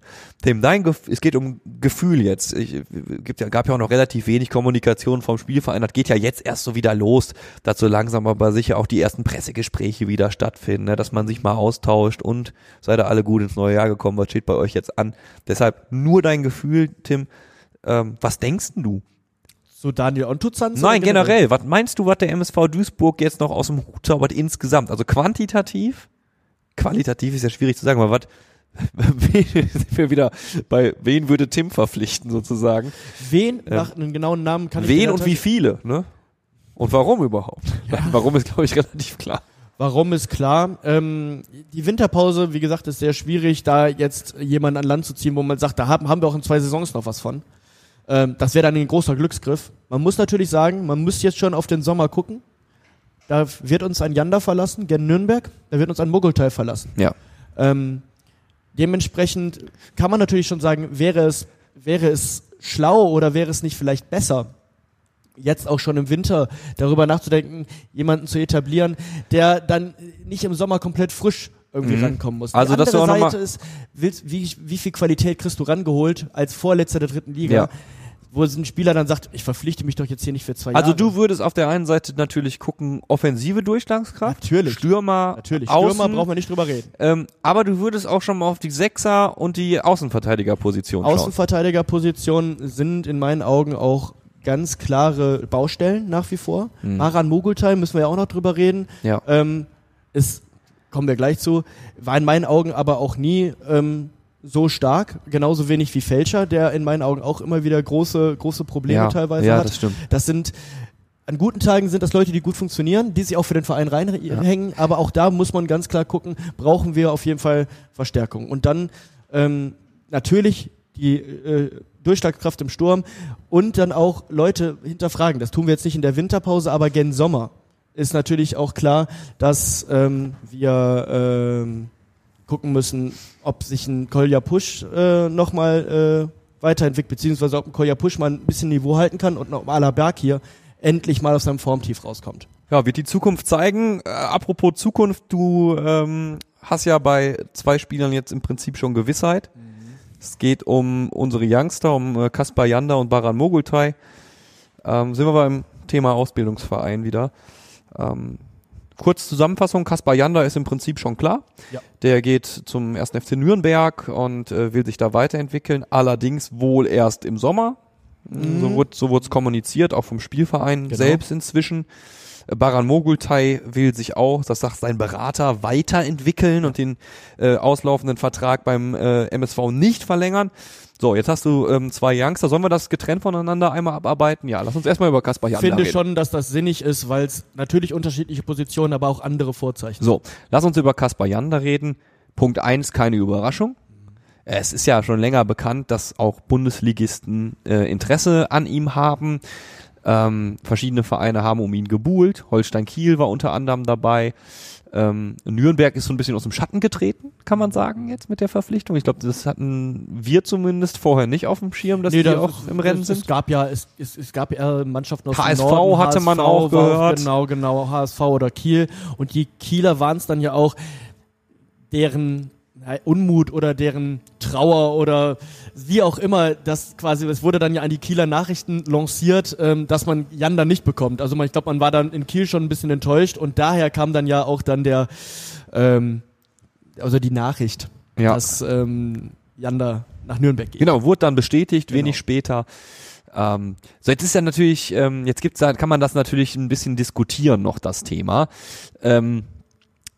Dem dein Gef es geht um Gefühl jetzt. Ich, gibt ja gab ja auch noch relativ wenig Kommunikation vom Spielverein. Das geht ja jetzt erst so wieder los, dass so langsam aber sicher auch die ersten Pressegespräche wieder stattfinden, ne, dass man sich mal austauscht und seid ihr alle gut ins neue Jahr gekommen. Was steht bei euch jetzt an? Deshalb nur dein Gefühl, Tim. Ähm, was denkst denn du? so Daniel Ontuzans? Nein, generell. Was meinst du, was der MSV Duisburg jetzt noch aus dem Hut zaubert insgesamt? Also quantitativ? Qualitativ ist ja schwierig zu sagen, aber was sind wir wieder bei wen würde Tim verpflichten sozusagen? Wen, nach einem genauen Namen kann ich Wen und wie viele, ne? Und warum überhaupt? Warum ist glaube ich relativ klar. Warum ist klar. Ähm, die Winterpause, wie gesagt, ist sehr schwierig, da jetzt jemanden an Land zu ziehen, wo man sagt, da haben, haben wir auch in zwei Saisons noch was von. Ähm, das wäre dann ein großer Glücksgriff. Man muss natürlich sagen, man muss jetzt schon auf den Sommer gucken. Da wird uns ein Janda verlassen, gen Nürnberg. Da wird uns ein Mogultai verlassen. Ja. Ähm, dementsprechend kann man natürlich schon sagen, wäre es, wäre es schlau oder wäre es nicht vielleicht besser, jetzt auch schon im Winter darüber nachzudenken, jemanden zu etablieren, der dann nicht im Sommer komplett frisch irgendwie Mhm. rankommen muss. Also, Die andere auch noch Seite ist, wie, wie viel Qualität kriegst du rangeholt als Vorletzter der dritten Liga? Ja. Wo ein Spieler dann sagt, ich verpflichte mich doch jetzt hier nicht für zwei Also Jahre. du würdest auf der einen Seite natürlich gucken, offensive Durchschlagskraft, Natürlich. Stürmer, Natürlich, Außen, Stürmer brauchen wir nicht drüber reden. ähm, aber du würdest auch schon mal auf die Sechser und die Außenverteidigerposition schauen. Außenverteidigerpositionen sind in meinen Augen auch ganz klare Baustellen nach wie vor. Mhm. Maran Mogultai müssen wir ja auch noch drüber reden. Ja. Ähm, ist, kommen wir gleich zu, war in meinen Augen aber auch nie ähm, so stark, genauso wenig wie Fälscher, der in meinen Augen auch immer wieder große, große Probleme ja, teilweise ja, hat. das stimmt. Das sind an guten Tagen sind das Leute, die gut funktionieren, die sich auch für den Verein reinhängen, aber auch da muss man ganz klar gucken, brauchen wir auf jeden Fall Verstärkung. Und dann ähm, natürlich die äh, Durchschlagkraft im Sturm und dann auch Leute hinterfragen. Das tun wir jetzt nicht in der Winterpause, aber gen Sommer ist natürlich auch klar, dass ähm, wir ähm, gucken müssen, ob sich ein Kolja Push äh, nochmal äh, weiterentwickelt, beziehungsweise ob ein Kolja Push mal ein bisschen Niveau halten kann und ob Ala Berg hier endlich mal aus seinem Formtief rauskommt. Ja, wird die Zukunft zeigen. Äh, apropos Zukunft, du ähm, hast ja bei zwei Spielern jetzt im Prinzip schon Gewissheit. Es geht um unsere Youngster, um äh, Kaspar Janda und Baran Mogultai. Ähm, sind wir beim Thema Ausbildungsverein wieder. Ähm, kurz Zusammenfassung, Kaspar Janda ist im Prinzip schon klar. Ja. Der geht zum 1. FC Nürnberg und äh, will sich da weiterentwickeln, allerdings wohl erst im Sommer. So wurde so es kommuniziert, auch vom Spielverein Genau. selbst inzwischen. Baran Mogultai will sich auch, das sagt sein Berater, weiterentwickeln und den äh, auslaufenden Vertrag beim äh, MSV nicht verlängern. So, jetzt hast du ähm, zwei Youngster. Sollen wir das getrennt voneinander einmal abarbeiten? Ja, lass uns erstmal über Kaspar Ich Janda finde reden. schon, dass das sinnig ist, weil es natürlich unterschiedliche Positionen, aber auch andere Vorzeichen So, lass uns über Kaspar Janda reden. Punkt eins, keine Überraschung. Es ist ja schon länger bekannt, dass auch Bundesligisten äh, Interesse an ihm haben. Ähm, verschiedene Vereine haben um ihn gebuhlt. Holstein Kiel war unter anderem dabei. Ähm, Nürnberg ist so ein bisschen aus dem Schatten getreten, kann man sagen, jetzt mit der Verpflichtung. Ich glaube, das hatten wir zumindest vorher nicht auf dem Schirm, dass Nee, die da- auch im Rennen es, sind. Es gab ja, es, es, es gab ja Mannschaften aus HSV dem Norden. hatte man auch gehört. Genau, genau, HSV oder Kiel. Und die Kieler waren es dann ja auch, deren Unmut oder deren Trauer oder wie auch immer, das quasi, es wurde dann ja an die Kieler Nachrichten lanciert, ähm, dass man Jan dann nicht bekommt. Also man, ich glaube, man war dann in Kiel schon ein bisschen enttäuscht und daher kam dann ja auch dann der, ähm, also die Nachricht, Ja. dass ähm, Jan da nach Nürnberg geht. Genau, wurde dann bestätigt, wenig Genau. später. Ähm, so, jetzt ist ja natürlich, ähm, jetzt gibt's da, kann man das natürlich ein bisschen diskutieren, noch das Thema. Ähm,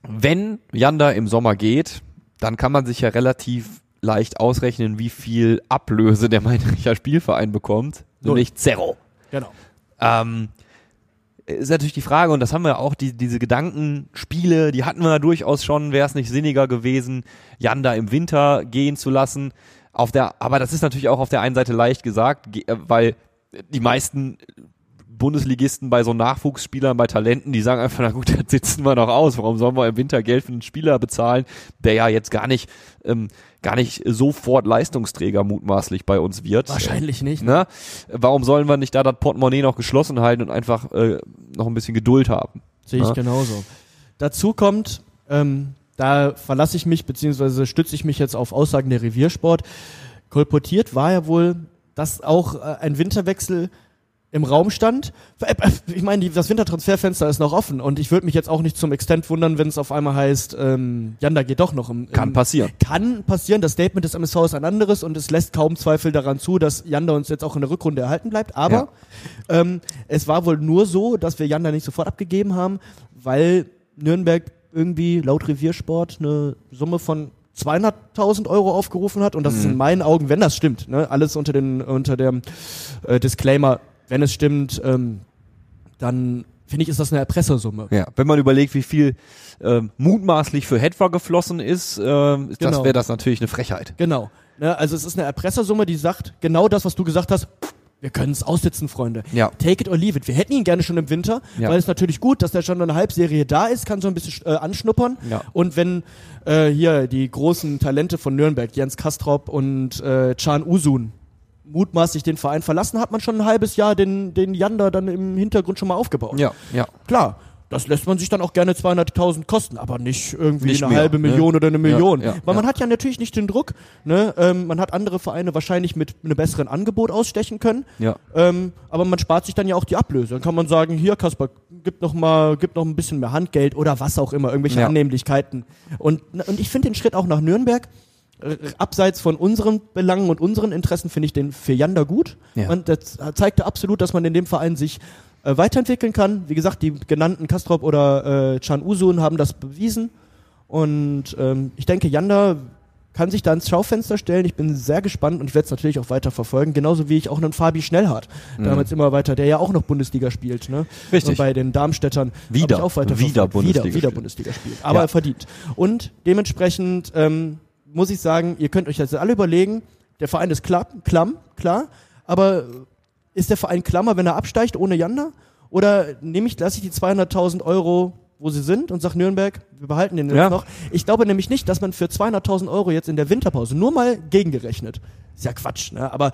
wenn Janda im Sommer geht, dann kann man sich ja relativ leicht ausrechnen, wie viel Ablöse der Meinricher Spielverein bekommt. Null. Nämlich Zero. Genau. Ähm, ist natürlich die Frage, und das haben wir auch, die, diese Gedankenspiele, die hatten wir durchaus schon, wäre es nicht sinniger gewesen, Jan da im Winter gehen zu lassen. Auf der, aber das ist natürlich auch auf der einen Seite leicht gesagt, ge- äh, weil die meisten Bundesligisten bei so Nachwuchsspielern, bei Talenten, die sagen einfach, na gut, das sitzen wir noch aus. Warum sollen wir im Winter Geld für einen Spieler bezahlen, der ja jetzt gar nicht, ähm, gar nicht sofort Leistungsträger mutmaßlich bei uns wird? Wahrscheinlich nicht. Ne? Warum sollen wir nicht da das Portemonnaie noch geschlossen halten und einfach äh, noch ein bisschen Geduld haben? Sehe ich Ja. genauso. Dazu kommt, ähm, da verlasse ich mich, beziehungsweise stütze ich mich jetzt auf Aussagen der Reviersport. Kolportiert war ja wohl, dass auch äh, ein Winterwechsel im Raum stand. Äh, äh, Ich meine, das Wintertransferfenster ist noch offen und ich würde mich jetzt auch nicht zum Extent wundern, wenn es auf einmal heißt, ähm, Janda geht doch noch im, im Kann passieren. kann passieren. Das Statement des MSV ist ein anderes und es lässt kaum Zweifel daran zu, dass Janda uns jetzt auch in der Rückrunde erhalten bleibt. Aber ähm, es war wohl nur so, dass wir Janda nicht sofort abgegeben haben, weil Nürnberg irgendwie laut Reviersport eine Summe von 200.000 Euro aufgerufen hat und das ist in meinen Augen, wenn das stimmt, ne, alles unter den unter dem äh, Disclaimer, wenn es stimmt, ähm, dann finde ich, ist das eine Erpressersumme. Ja, wenn man überlegt, wie viel ähm, mutmaßlich für Hetwa geflossen ist, ähm, ist das Genau. wäre das natürlich eine Frechheit. Genau. Ne, also es ist eine Erpressersumme, die sagt, genau das, was du gesagt hast, wir können es aussitzen, Freunde. Ja. Take it or leave it. Wir hätten ihn gerne schon im Winter, Ja. weil es natürlich gut, dass der schon eine Halbserie da ist, kann so ein bisschen äh, anschnuppern. Ja. Und wenn äh, hier die großen Talente von Nürnberg, Jens Kastrop und äh, Can Usun, mutmaßlich den Verein verlassen, hat man schon ein halbes Jahr den, den Jander dann im Hintergrund schon mal aufgebaut. Ja, ja. Klar. das lässt man sich dann auch gerne 200.000 kosten, aber nicht irgendwie Nicht eine mehr, halbe ne? Million oder eine Million. ja, Weil man ja. hat ja natürlich nicht den Druck. Ne? Ähm, man hat andere Vereine wahrscheinlich mit einem besseren Angebot ausstechen können. Ja. Ähm, aber man spart sich dann ja auch die Ablöse. Dann kann man sagen, hier Kasper, gib noch mal, gib noch ein bisschen mehr Handgeld oder was auch immer, irgendwelche Ja. Annehmlichkeiten. Und, und ich finde den Schritt auch nach Nürnberg, abseits von unseren Belangen und unseren Interessen, finde ich den für Janda gut. Ja. Man, das zeigte absolut, dass man in dem Verein sich äh, weiterentwickeln kann. Wie gesagt, die genannten Kastrop oder äh, Can Usun haben das bewiesen. Und ähm, ich denke, Janda kann sich da ins Schaufenster stellen. Ich bin sehr gespannt und ich werde es natürlich auch weiter verfolgen. Genauso wie ich auch einen Fabi Schnellhardt damals immer weiter, der ja auch noch Bundesliga spielt. Ne? Mhm. Richtig. Und bei den Darmstädtern Wieder. auch weiter Wieder. Bundesliga wieder, wieder spielt. Bundesliga spielt. Aber Ja. verdient. Und dementsprechend ähm, muss ich sagen, ihr könnt euch das alle überlegen, der Verein ist klamm, klamm klar, aber ist der Verein klammer, wenn er absteigt ohne Janda? Oder nehme ich, lasse ich die 200.000 Euro, wo sie sind und sag Nürnberg, wir behalten den jetzt Ja. noch. Ich glaube nämlich nicht, dass man für 200.000 Euro jetzt in der Winterpause, nur mal gegengerechnet, ist ja Quatsch, ne? aber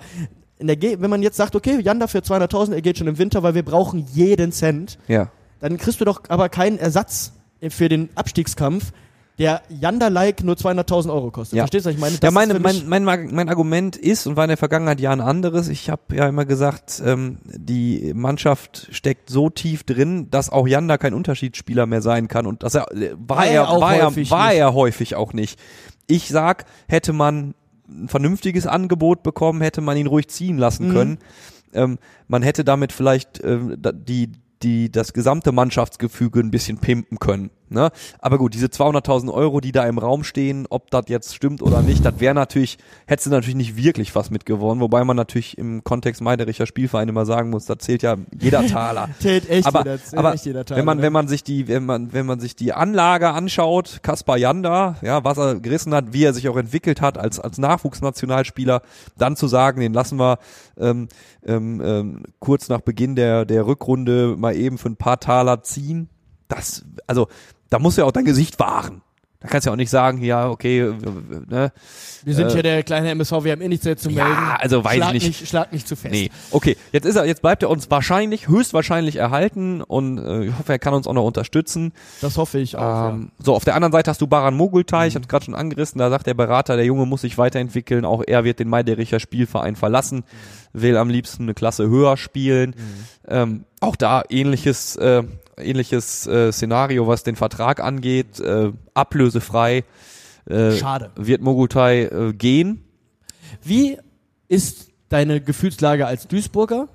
wenn man jetzt sagt, okay, Janda für 200.000, er geht schon im Winter, weil wir brauchen jeden Cent, Ja. dann kriegst du doch aber keinen Ersatz für den Abstiegskampf, der Janda-like nur 200.000 Euro kostet. Ja. Verstehst du, was ich meine? ja, Das meine, für mich- mein, mein, mein Argument ist und war in der Vergangenheit ja ein anderes. Ich habe ja immer gesagt, ähm, die Mannschaft steckt so tief drin, dass auch Janda kein Unterschiedsspieler mehr sein kann und das war, War er, er auch war, er, häufig war nicht. er häufig auch nicht. Ich sag, hätte man ein vernünftiges Angebot bekommen, hätte man ihn ruhig ziehen lassen Mhm. können. Ähm, man hätte damit vielleicht ähm, die die das gesamte Mannschaftsgefüge ein bisschen pimpen können. Ne? Aber gut, diese 200.000 Euro, die da im Raum stehen, ob das jetzt stimmt oder nicht, das wäre natürlich, hättest du natürlich nicht wirklich was mitgewonnen, wobei man natürlich im Kontext Meidericher Spielverein immer sagen muss, da zählt ja jeder Taler. Zählt echt aber jeder, zählt aber echt jeder Teil, wenn man ne? wenn man sich die wenn man wenn man sich die Anlage anschaut, Kaspar Janda, ja, was er gerissen hat, wie er sich auch entwickelt hat als als Nachwuchsnationalspieler, dann zu sagen, den lassen wir ähm, ähm, ähm, kurz nach Beginn der der Rückrunde mal eben für ein paar Taler ziehen, das also da muss ja auch dein Gesicht wahren. Da kannst du ja auch nicht sagen, ja, okay, ne, Wir sind Äh, ja der kleine MSV, wir haben eh nichts mehr zu ja, melden. also weiß ich schlag nicht. Schlag nicht zu fest. Nee, okay. Jetzt ist er, jetzt bleibt er uns wahrscheinlich, höchstwahrscheinlich erhalten und äh, ich hoffe, er kann uns auch noch unterstützen. Das hoffe ich auch. Ähm, so, auf der anderen Seite hast du Baran Mogultai, ich habe es gerade schon angerissen, da sagt der Berater, der Junge muss sich weiterentwickeln, auch er wird den Meidericher Spielverein verlassen, will am liebsten eine Klasse höher spielen. Ähm, auch da ähnliches, äh, ähnliches äh, Szenario, was den Vertrag angeht, äh, ablösefrei. Äh, Schade. Wird Mogultai äh, gehen? Wie ist deine Gefühlslage als Duisburger,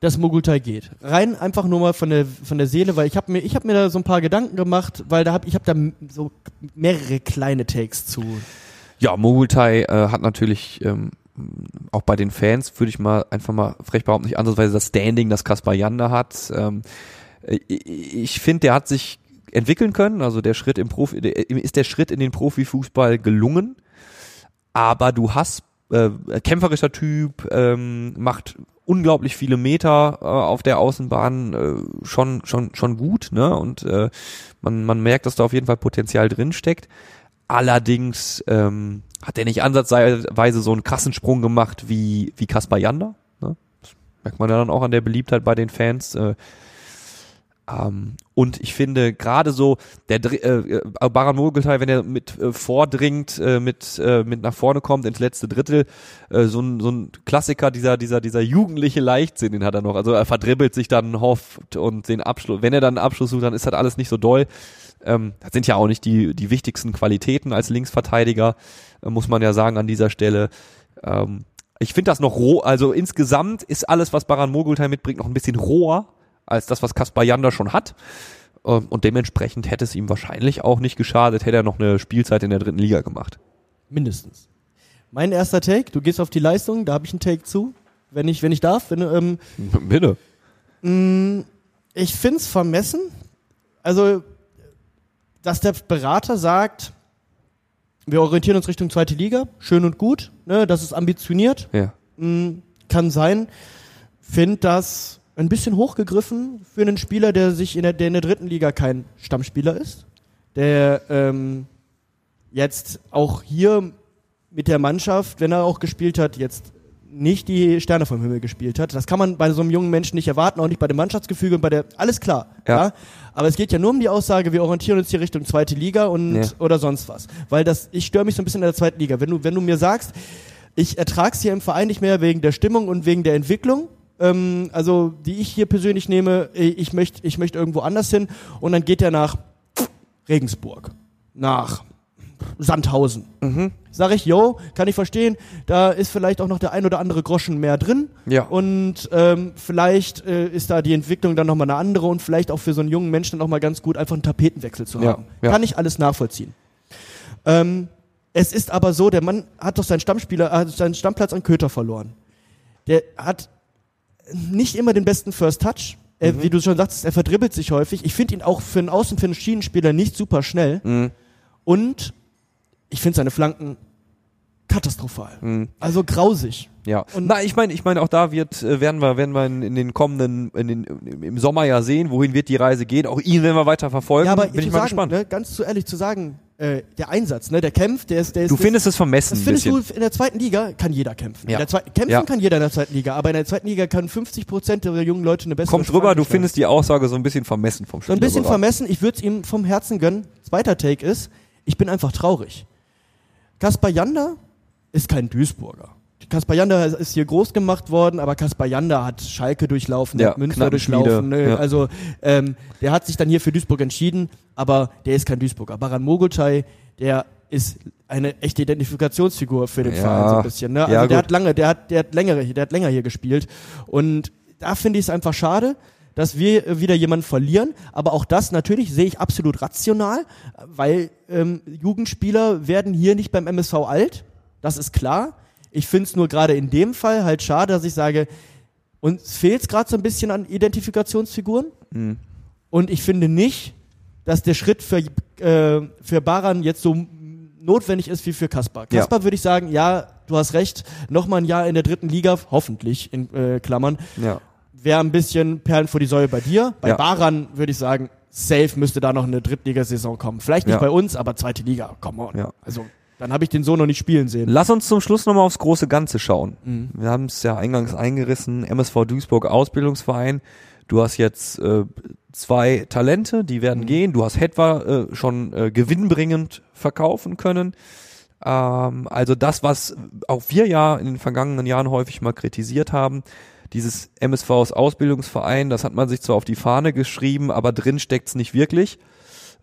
dass Mogultai geht? Rein einfach nur mal von der von der Seele, weil ich habe mir ich habe mir da so ein paar Gedanken gemacht, weil da hab ich habe da so mehrere kleine Takes zu. Ja, Mogultai äh, hat natürlich ähm, auch bei den Fans, würde ich mal einfach mal frech behaupten, nicht ansatzweise das Standing, das Kaspar Janda hat. Ähm, äh, ich finde, der hat sich entwickeln können, also der Schritt im Profi, ihm ist der Schritt in den Profifußball gelungen, aber du hast äh, kämpferischer Typ, ähm, macht unglaublich viele Meter äh, auf der Außenbahn äh, schon schon schon gut, ne? Und äh, man man merkt, dass da auf jeden Fall Potenzial drin steckt. Allerdings ähm, hat er nicht ansatzweise so einen krassen Sprung gemacht wie wie Kaspar Janda. Ne? Das merkt man ja dann auch an der Beliebtheit bei den Fans. Äh, ähm, und ich finde gerade so der äh, äh, Baran Mogelteil, wenn er mit äh, vordringt, äh, mit äh, mit nach vorne kommt ins letzte Drittel, äh, so ein so ein Klassiker dieser dieser dieser jugendliche Leichtsinn, den hat er noch. Also er verdribbelt sich dann hofft und den Abschluss. Wenn er dann einen Abschluss sucht, dann ist das alles nicht so doll. Ähm, das sind ja auch nicht die die wichtigsten Qualitäten als Linksverteidiger, äh, muss man ja sagen an dieser Stelle. Ähm, ich finde das noch roh, also insgesamt ist alles, was Baran Mogultai mitbringt, noch ein bisschen roher als das, was Kaspar Janda schon hat. Ähm, Und dementsprechend hätte es ihm wahrscheinlich auch nicht geschadet, hätte er noch eine Spielzeit in der dritten Liga gemacht. Mindestens. Mein erster Take, du gehst auf die Leistung, da habe ich einen Take zu, wenn ich wenn ich darf, wenn ähm, Bitte. Mm, Ich find's vermessen. Also, dass der Berater sagt, wir orientieren uns Richtung zweite Liga, schön und gut, ne, das ist ambitioniert, Ja. mm, kann sein. Find das ein bisschen hochgegriffen für einen Spieler, der sich in der, der in der dritten Liga kein Stammspieler ist, der ähm, jetzt auch hier mit der Mannschaft, wenn er auch gespielt hat, jetzt nicht die Sterne vom Himmel gespielt hat. Das kann man bei so einem jungen Menschen nicht erwarten, auch nicht bei dem Mannschaftsgefüge und bei der, alles klar. Ja. Ja. Aber es geht ja nur um die Aussage, wir orientieren uns hier Richtung zweite Liga und Ja. oder sonst was. Weil das, ich störe mich so ein bisschen in der zweiten Liga. Wenn du, wenn du mir sagst, ich ertrag's hier im Verein nicht mehr wegen der Stimmung und wegen der Entwicklung, ähm, also die ich hier persönlich nehme, äh, ich möchte ich möchte irgendwo anders hin und dann geht er nach Regensburg, nach Sandhausen. Sag ich, yo, kann ich verstehen, da ist vielleicht auch noch der ein oder andere Groschen mehr drin. Ja. Und ähm, vielleicht äh, ist da die Entwicklung dann nochmal eine andere und vielleicht auch für so einen jungen Menschen dann auch mal ganz gut, einfach einen Tapetenwechsel zu Ja, haben. ja. Kann ich alles nachvollziehen. Ähm, es ist aber so, der Mann hat doch seinen Stammspieler, äh, seinen Stammplatz an Köter verloren. Der hat nicht immer den besten First Touch. Er, Mhm. Wie du schon sagst, er verdribbelt sich häufig. Ich finde ihn auch für einen Außen, für einen Schienenspieler nicht super schnell. Mhm. Und ich finde seine Flanken katastrophal. Mhm. Also grausig. Ja. Und- Na, ich meine, ich meine, auch da wird, äh, werden wir, werden wir in, in den kommenden, in den, im Sommer ja sehen, wohin wird die Reise gehen. Auch ihn werden wir weiter verfolgen. Ja, aber Bin ich mal sagen, gespannt. Ne, ganz zu ehrlich zu sagen, äh, der Einsatz, ne, der kämpft, der ist, der ist. Du das- findest es vermessen Das findest bisschen. du in der zweiten Liga kann jeder kämpfen. Ja. In der zweiten, kämpfen Ja. kann jeder in der zweiten Liga, aber in der zweiten Liga kann 50 Prozent der jungen Leute eine bessere Kommt drüber, Sprache du stellen. findest die Aussage so ein bisschen vermessen vom So ein bisschen vermessen, ich würde es ihm vom Herzen gönnen. Zweiter Take ist, ich bin einfach traurig. Kaspar Janda ist kein Duisburger. Kaspar Janda ist hier groß gemacht worden, aber Kaspar Janda hat Schalke durchlaufen, Ja, hat Münster durchlaufen. Ne? ja. Also ähm, der hat sich dann hier für Duisburg entschieden, aber der ist kein Duisburger. Baran Mogultai, der ist eine echte Identifikationsfigur für den Ja, Verein so ein bisschen. Ne? Also ja, der hat lange, der hat, der hat längere, der hat länger hier gespielt und da finde ich es einfach schade, dass wir wieder jemanden verlieren. Aber auch das natürlich sehe ich absolut rational, weil ähm, Jugendspieler werden hier nicht beim MSV alt. Das ist klar. Ich finde es nur gerade in dem Fall halt schade, dass ich sage, uns fehlt es gerade so ein bisschen an Identifikationsfiguren. Mhm. Und ich finde nicht, dass der Schritt für, äh, für Baran jetzt so notwendig ist wie für Kaspar. Ja. Kaspar würde ich sagen, ja, du hast recht, nochmal ein Jahr in der dritten Liga, hoffentlich in äh, Klammern, Ja. wäre ein bisschen Perlen vor die Säule bei dir. Bei Ja. Baran würde ich sagen, safe müsste da noch eine Drittligasaison kommen. Vielleicht nicht Ja. bei uns, aber zweite Liga, come on. Ja. Also, dann habe ich den so noch nicht spielen sehen. Lass uns zum Schluss nochmal aufs große Ganze schauen. Mhm. Wir haben es ja eingangs eingerissen, MSV Duisburg Ausbildungsverein. Du hast jetzt äh, zwei Talente, die werden Mhm. gehen. Du hast Hetwa äh, schon äh, gewinnbringend verkaufen können. Ähm, also das, was auch wir ja in den vergangenen Jahren häufig mal kritisiert haben, dieses MSVs Ausbildungsverein, das hat man sich zwar auf die Fahne geschrieben, aber drin steckt's nicht wirklich.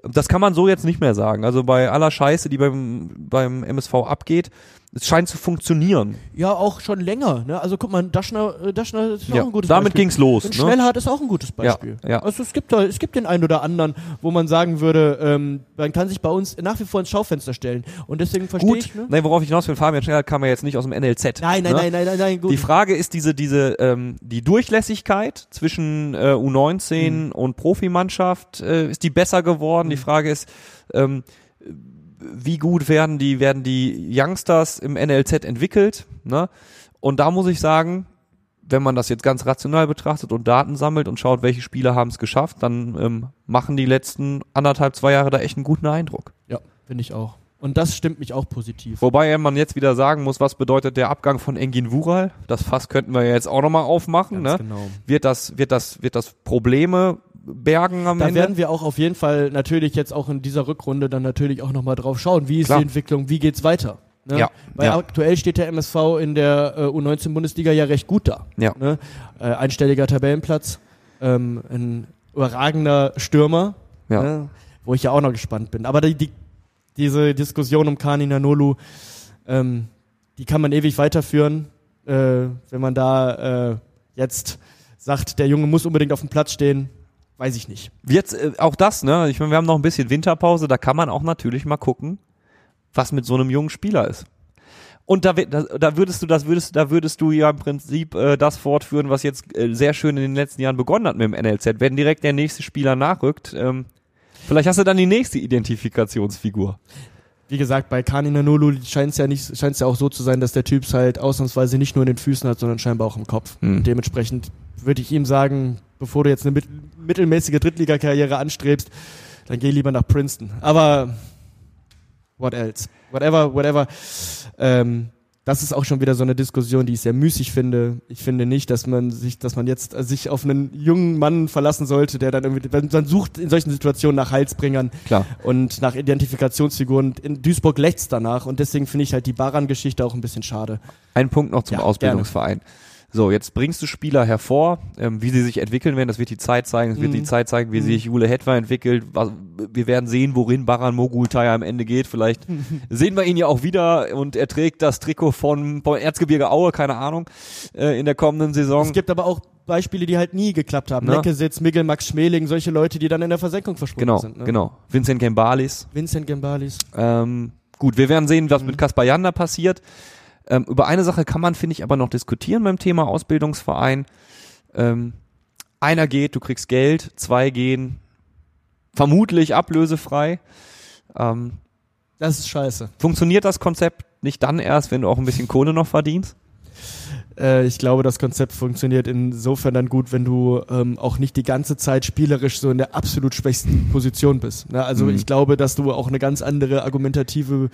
Das kann man so jetzt nicht mehr sagen. Also bei aller Scheiße, die beim, beim MSV abgeht, es scheint zu funktionieren. Ja, auch schon länger. Ne? Also guck mal, Daschner, äh, Daschner ist Ja, auch ein gutes damit Beispiel. ging's los. Und Ne? Schnellhardt ist auch ein gutes Beispiel. Ja, ja. Also es gibt da, es gibt den einen oder anderen, wo man sagen würde, ähm, man kann sich bei uns nach wie vor ins Schaufenster stellen. Und deswegen verstehe ich. Ne? nein, worauf ich hinaus will, Fabian Schnellhardt kam ja jetzt nicht aus dem NLZ. Nein, nein, ne? nein, nein, nein, nein, gut. Die Frage ist diese, diese, ähm, die Durchlässigkeit zwischen äh, U19 Mhm. und Profimannschaft, äh, ist die besser geworden? Die Frage ist, ähm, wie gut werden die, werden die Youngsters im NLZ entwickelt? Ne? Und da muss ich sagen, wenn man das jetzt ganz rational betrachtet und Daten sammelt und schaut, welche Spieler haben es geschafft, dann ähm, machen die letzten anderthalb, zwei Jahre da echt einen guten Eindruck. ja, finde ich auch. Und das stimmt mich auch positiv. Wobei man jetzt wieder sagen muss, was bedeutet der Abgang von Engin Wural? Das Fass könnten wir ja jetzt auch nochmal aufmachen. Ganz Ne? genau. Wird das, wird das, wird das Probleme bergen am Da Ende? werden wir auch auf jeden Fall natürlich jetzt auch in dieser Rückrunde dann natürlich auch nochmal drauf schauen, wie ist Klar. die Entwicklung, wie geht's weiter. Ne? Ja, Weil ja. aktuell steht der MSV in der äh, U19-Bundesliga ja recht gut da. Ja. Ne? Äh, einstelliger Tabellenplatz, ähm, ein überragender Stürmer, Ja. ne? wo ich ja auch noch gespannt bin. Aber die, die, diese Diskussion um Kani Nanolu, ähm, die kann man ewig weiterführen, äh, wenn man da äh, jetzt sagt, der Junge muss unbedingt auf dem Platz stehen, weiß ich nicht. Jetzt äh, auch das, ne? Ich meine, wir haben noch ein bisschen Winterpause, da kann man auch natürlich mal gucken, was mit so einem jungen Spieler ist. Und da, da, da würdest du, das würdest, da würdest du ja im Prinzip äh, das fortführen, was jetzt äh, sehr schön in den letzten Jahren begonnen hat mit dem NLZ. Wenn direkt der nächste Spieler nachrückt, ähm, vielleicht hast du dann die nächste Identifikationsfigur. Wie gesagt, bei Kani Nanolu scheint es ja nicht, scheint es ja auch so zu sein, dass der Typ halt ausnahmsweise nicht nur in den Füßen hat, sondern scheinbar auch im Kopf. Hm. Und dementsprechend würde ich ihm sagen, bevor du jetzt eine mit, mittelmäßige Drittligakarriere anstrebst, dann geh lieber nach Princeton. Aber what else? Whatever, whatever. Ähm, das ist auch schon wieder so eine Diskussion, die ich sehr müßig finde. Ich finde nicht, dass man sich, dass man jetzt äh, sich auf einen jungen Mann verlassen sollte, der dann irgendwie, man sucht in solchen Situationen nach Heilsbringern Klar. und nach Identifikationsfiguren. In Duisburg lächzt danach und deswegen finde ich halt die Baran-Geschichte auch ein bisschen schade. Ein Punkt noch zum Ja, Ausbildungsverein. So, jetzt bringst du Spieler hervor, ähm, wie sie sich entwickeln werden, das wird die Zeit zeigen, es wird Mhm. die Zeit zeigen, wie sich Jule Hetwa entwickelt, was, wir werden sehen, worin Baran Mogultai am Ende geht, vielleicht sehen wir ihn ja auch wieder und er trägt das Trikot von, von Erzgebirge Aue, keine Ahnung, äh, in der kommenden Saison. Es gibt aber auch Beispiele, die halt nie geklappt haben. Na? Neckesitz, Miguel Max Schmeling, solche Leute, die dann in der Versenkung verschwunden genau, sind. Ne? genau. Vincent Gembalis. Vincent Gembalis. Ähm, gut, wir werden sehen, Mhm. was mit Kaspar Janda passiert. Ähm, über eine Sache kann man, finde ich, aber noch diskutieren beim Thema Ausbildungsverein. Ähm, einer geht, du kriegst Geld, zwei gehen vermutlich ablösefrei. Ähm, Das ist scheiße. funktioniert das Konzept nicht dann erst, wenn du auch ein bisschen Kohle noch verdienst? Äh, ich glaube, das Konzept funktioniert insofern dann gut, wenn du ähm, auch nicht die ganze Zeit spielerisch so in der absolut schwächsten Position bist. Ne? Also Mhm. ich glaube, dass du auch eine ganz andere argumentative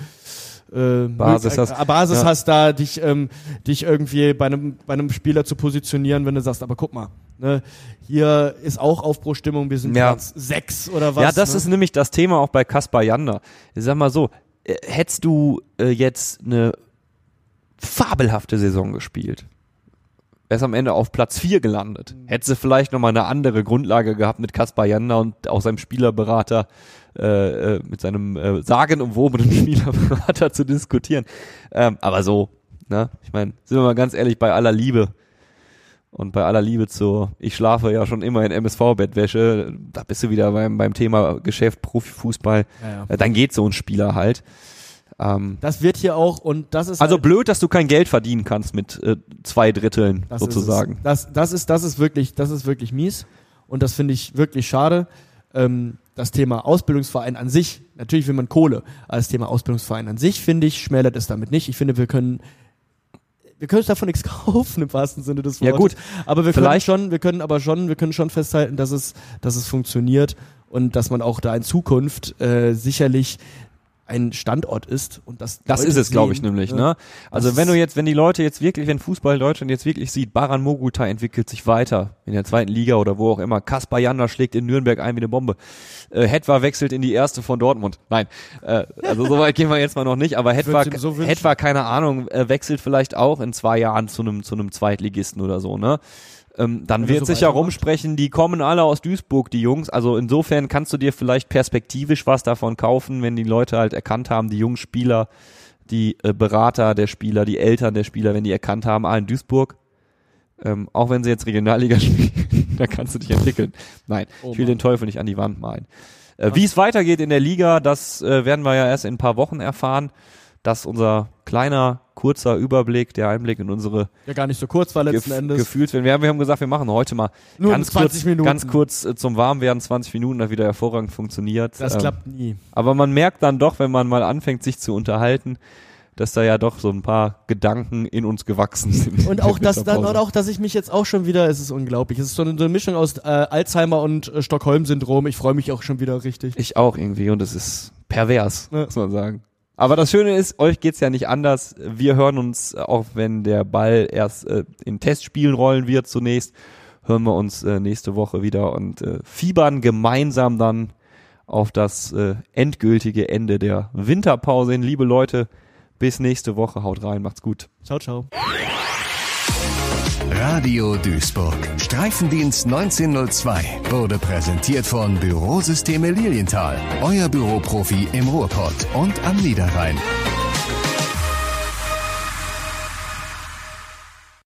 äh, Basis hast. äh, Basis Ja. hast da, dich, ähm, dich irgendwie bei einem, bei einem Spieler zu positionieren, wenn du sagst, aber guck mal, ne, hier ist auch Aufbruchstimmung, wir sind Ja. Platz sechs oder was. ja, das ne? ist nämlich das Thema auch bei Kaspar Janda. Ich sag mal so, äh, hättest du äh, jetzt eine fabelhafte Saison gespielt, wärst am Ende auf Platz 4 gelandet. Hättest du vielleicht nochmal eine andere Grundlage gehabt mit Kaspar Janda und auch seinem Spielerberater, äh, äh, mit seinem äh, sagenumwobenen Spielerberater zu diskutieren. Ähm, aber so, ne? Ich meine, sind wir mal ganz ehrlich, bei aller Liebe und bei aller Liebe zu, ich schlafe ja schon immer in MSV-Bettwäsche, da bist du wieder beim, beim Thema Geschäft, Profifußball, Ja, ja. äh, dann geht so ein Spieler halt. Ähm, Das wird hier auch, und das ist also halt, blöd, dass du kein Geld verdienen kannst mit äh, zwei Dritteln Das sozusagen. Das, das ist, das ist wirklich, das ist wirklich mies. Und das finde ich wirklich schade. Ähm, das Thema Ausbildungsverein an sich, natürlich will man Kohle, aber das Thema Ausbildungsverein an sich, finde ich, schmälert es damit nicht. Ich finde, wir können, wir können davon nichts kaufen im wahrsten Sinne des Ja, Wortes. gut. Aber wir Vielleicht- können schon, wir können aber schon, wir können schon festhalten, dass es, dass es funktioniert und dass man auch da in Zukunft äh, sicherlich ein Standort ist und das Das Leute ist es, glaube ich, nämlich. ne? Ne? Also Das wenn du jetzt, wenn die Leute jetzt wirklich, wenn Fußball Deutschland jetzt wirklich sieht, Baran Mogutai entwickelt sich weiter in der zweiten Liga oder wo auch immer, Kaspar Janda schlägt in Nürnberg ein wie eine Bombe, äh, Hetwa wechselt in die erste von Dortmund. Nein, äh, also so weit gehen wir jetzt mal noch nicht, aber Hetwa, so. Hetwa keine Ahnung, äh, wechselt vielleicht auch in zwei Jahren zu einem zu einem Zweitligisten oder so, ne? Ähm, dann Wenn wird so sich ja rumsprechen, die kommen alle aus Duisburg, die Jungs. Also insofern kannst du dir vielleicht perspektivisch was davon kaufen, wenn die Leute halt erkannt haben, die jungen Spieler, die äh, Berater der Spieler, die Eltern der Spieler, wenn die erkannt haben, ah, in Duisburg, ähm, auch wenn sie jetzt Regionalliga spielen, da kannst du dich entwickeln. Nein, Oh ich will den Teufel nicht an die Wand malen. Äh, wie es weitergeht in der Liga, das äh, werden wir ja erst in ein paar Wochen erfahren. Das unser kleiner, kurzer Überblick, der Einblick in unsere Ja, gar nicht so kurz war letzten Gef Endes. Gefühlswert. Wir haben, wir haben gesagt, wir machen heute mal Nur ganz 20 kurz, Minuten. ganz kurz äh, zum Warmwerden, 20 Minuten, das wieder hervorragend funktioniert. Das Ähm, klappt nie. Aber man merkt dann doch, wenn man mal anfängt, sich zu unterhalten, dass da ja doch so ein paar Gedanken in uns gewachsen sind. Und auch in das dieser dann, und auch, dass ich mich jetzt auch schon wieder, es ist unglaublich. Es ist so eine, so eine Mischung aus äh, Alzheimer und äh, Stockholm-Syndrom. Ich freue mich auch schon wieder richtig. Ich auch irgendwie und es ist pervers, Ja. muss man sagen. Aber das Schöne ist, euch geht's ja nicht anders. Wir hören uns, äh, auch wenn der Ball erst äh, in Testspielen rollen wird zunächst, hören wir uns äh, nächste Woche wieder und äh, fiebern gemeinsam dann auf das äh, endgültige Ende der Winterpause hin. Liebe Leute, bis nächste Woche. Haut rein, macht's gut. Ciao, ciao. Radio Duisburg. Streifendienst 1902 wurde präsentiert von Bürosysteme Lilienthal. Euer Büroprofi im Ruhrpott und am Niederrhein.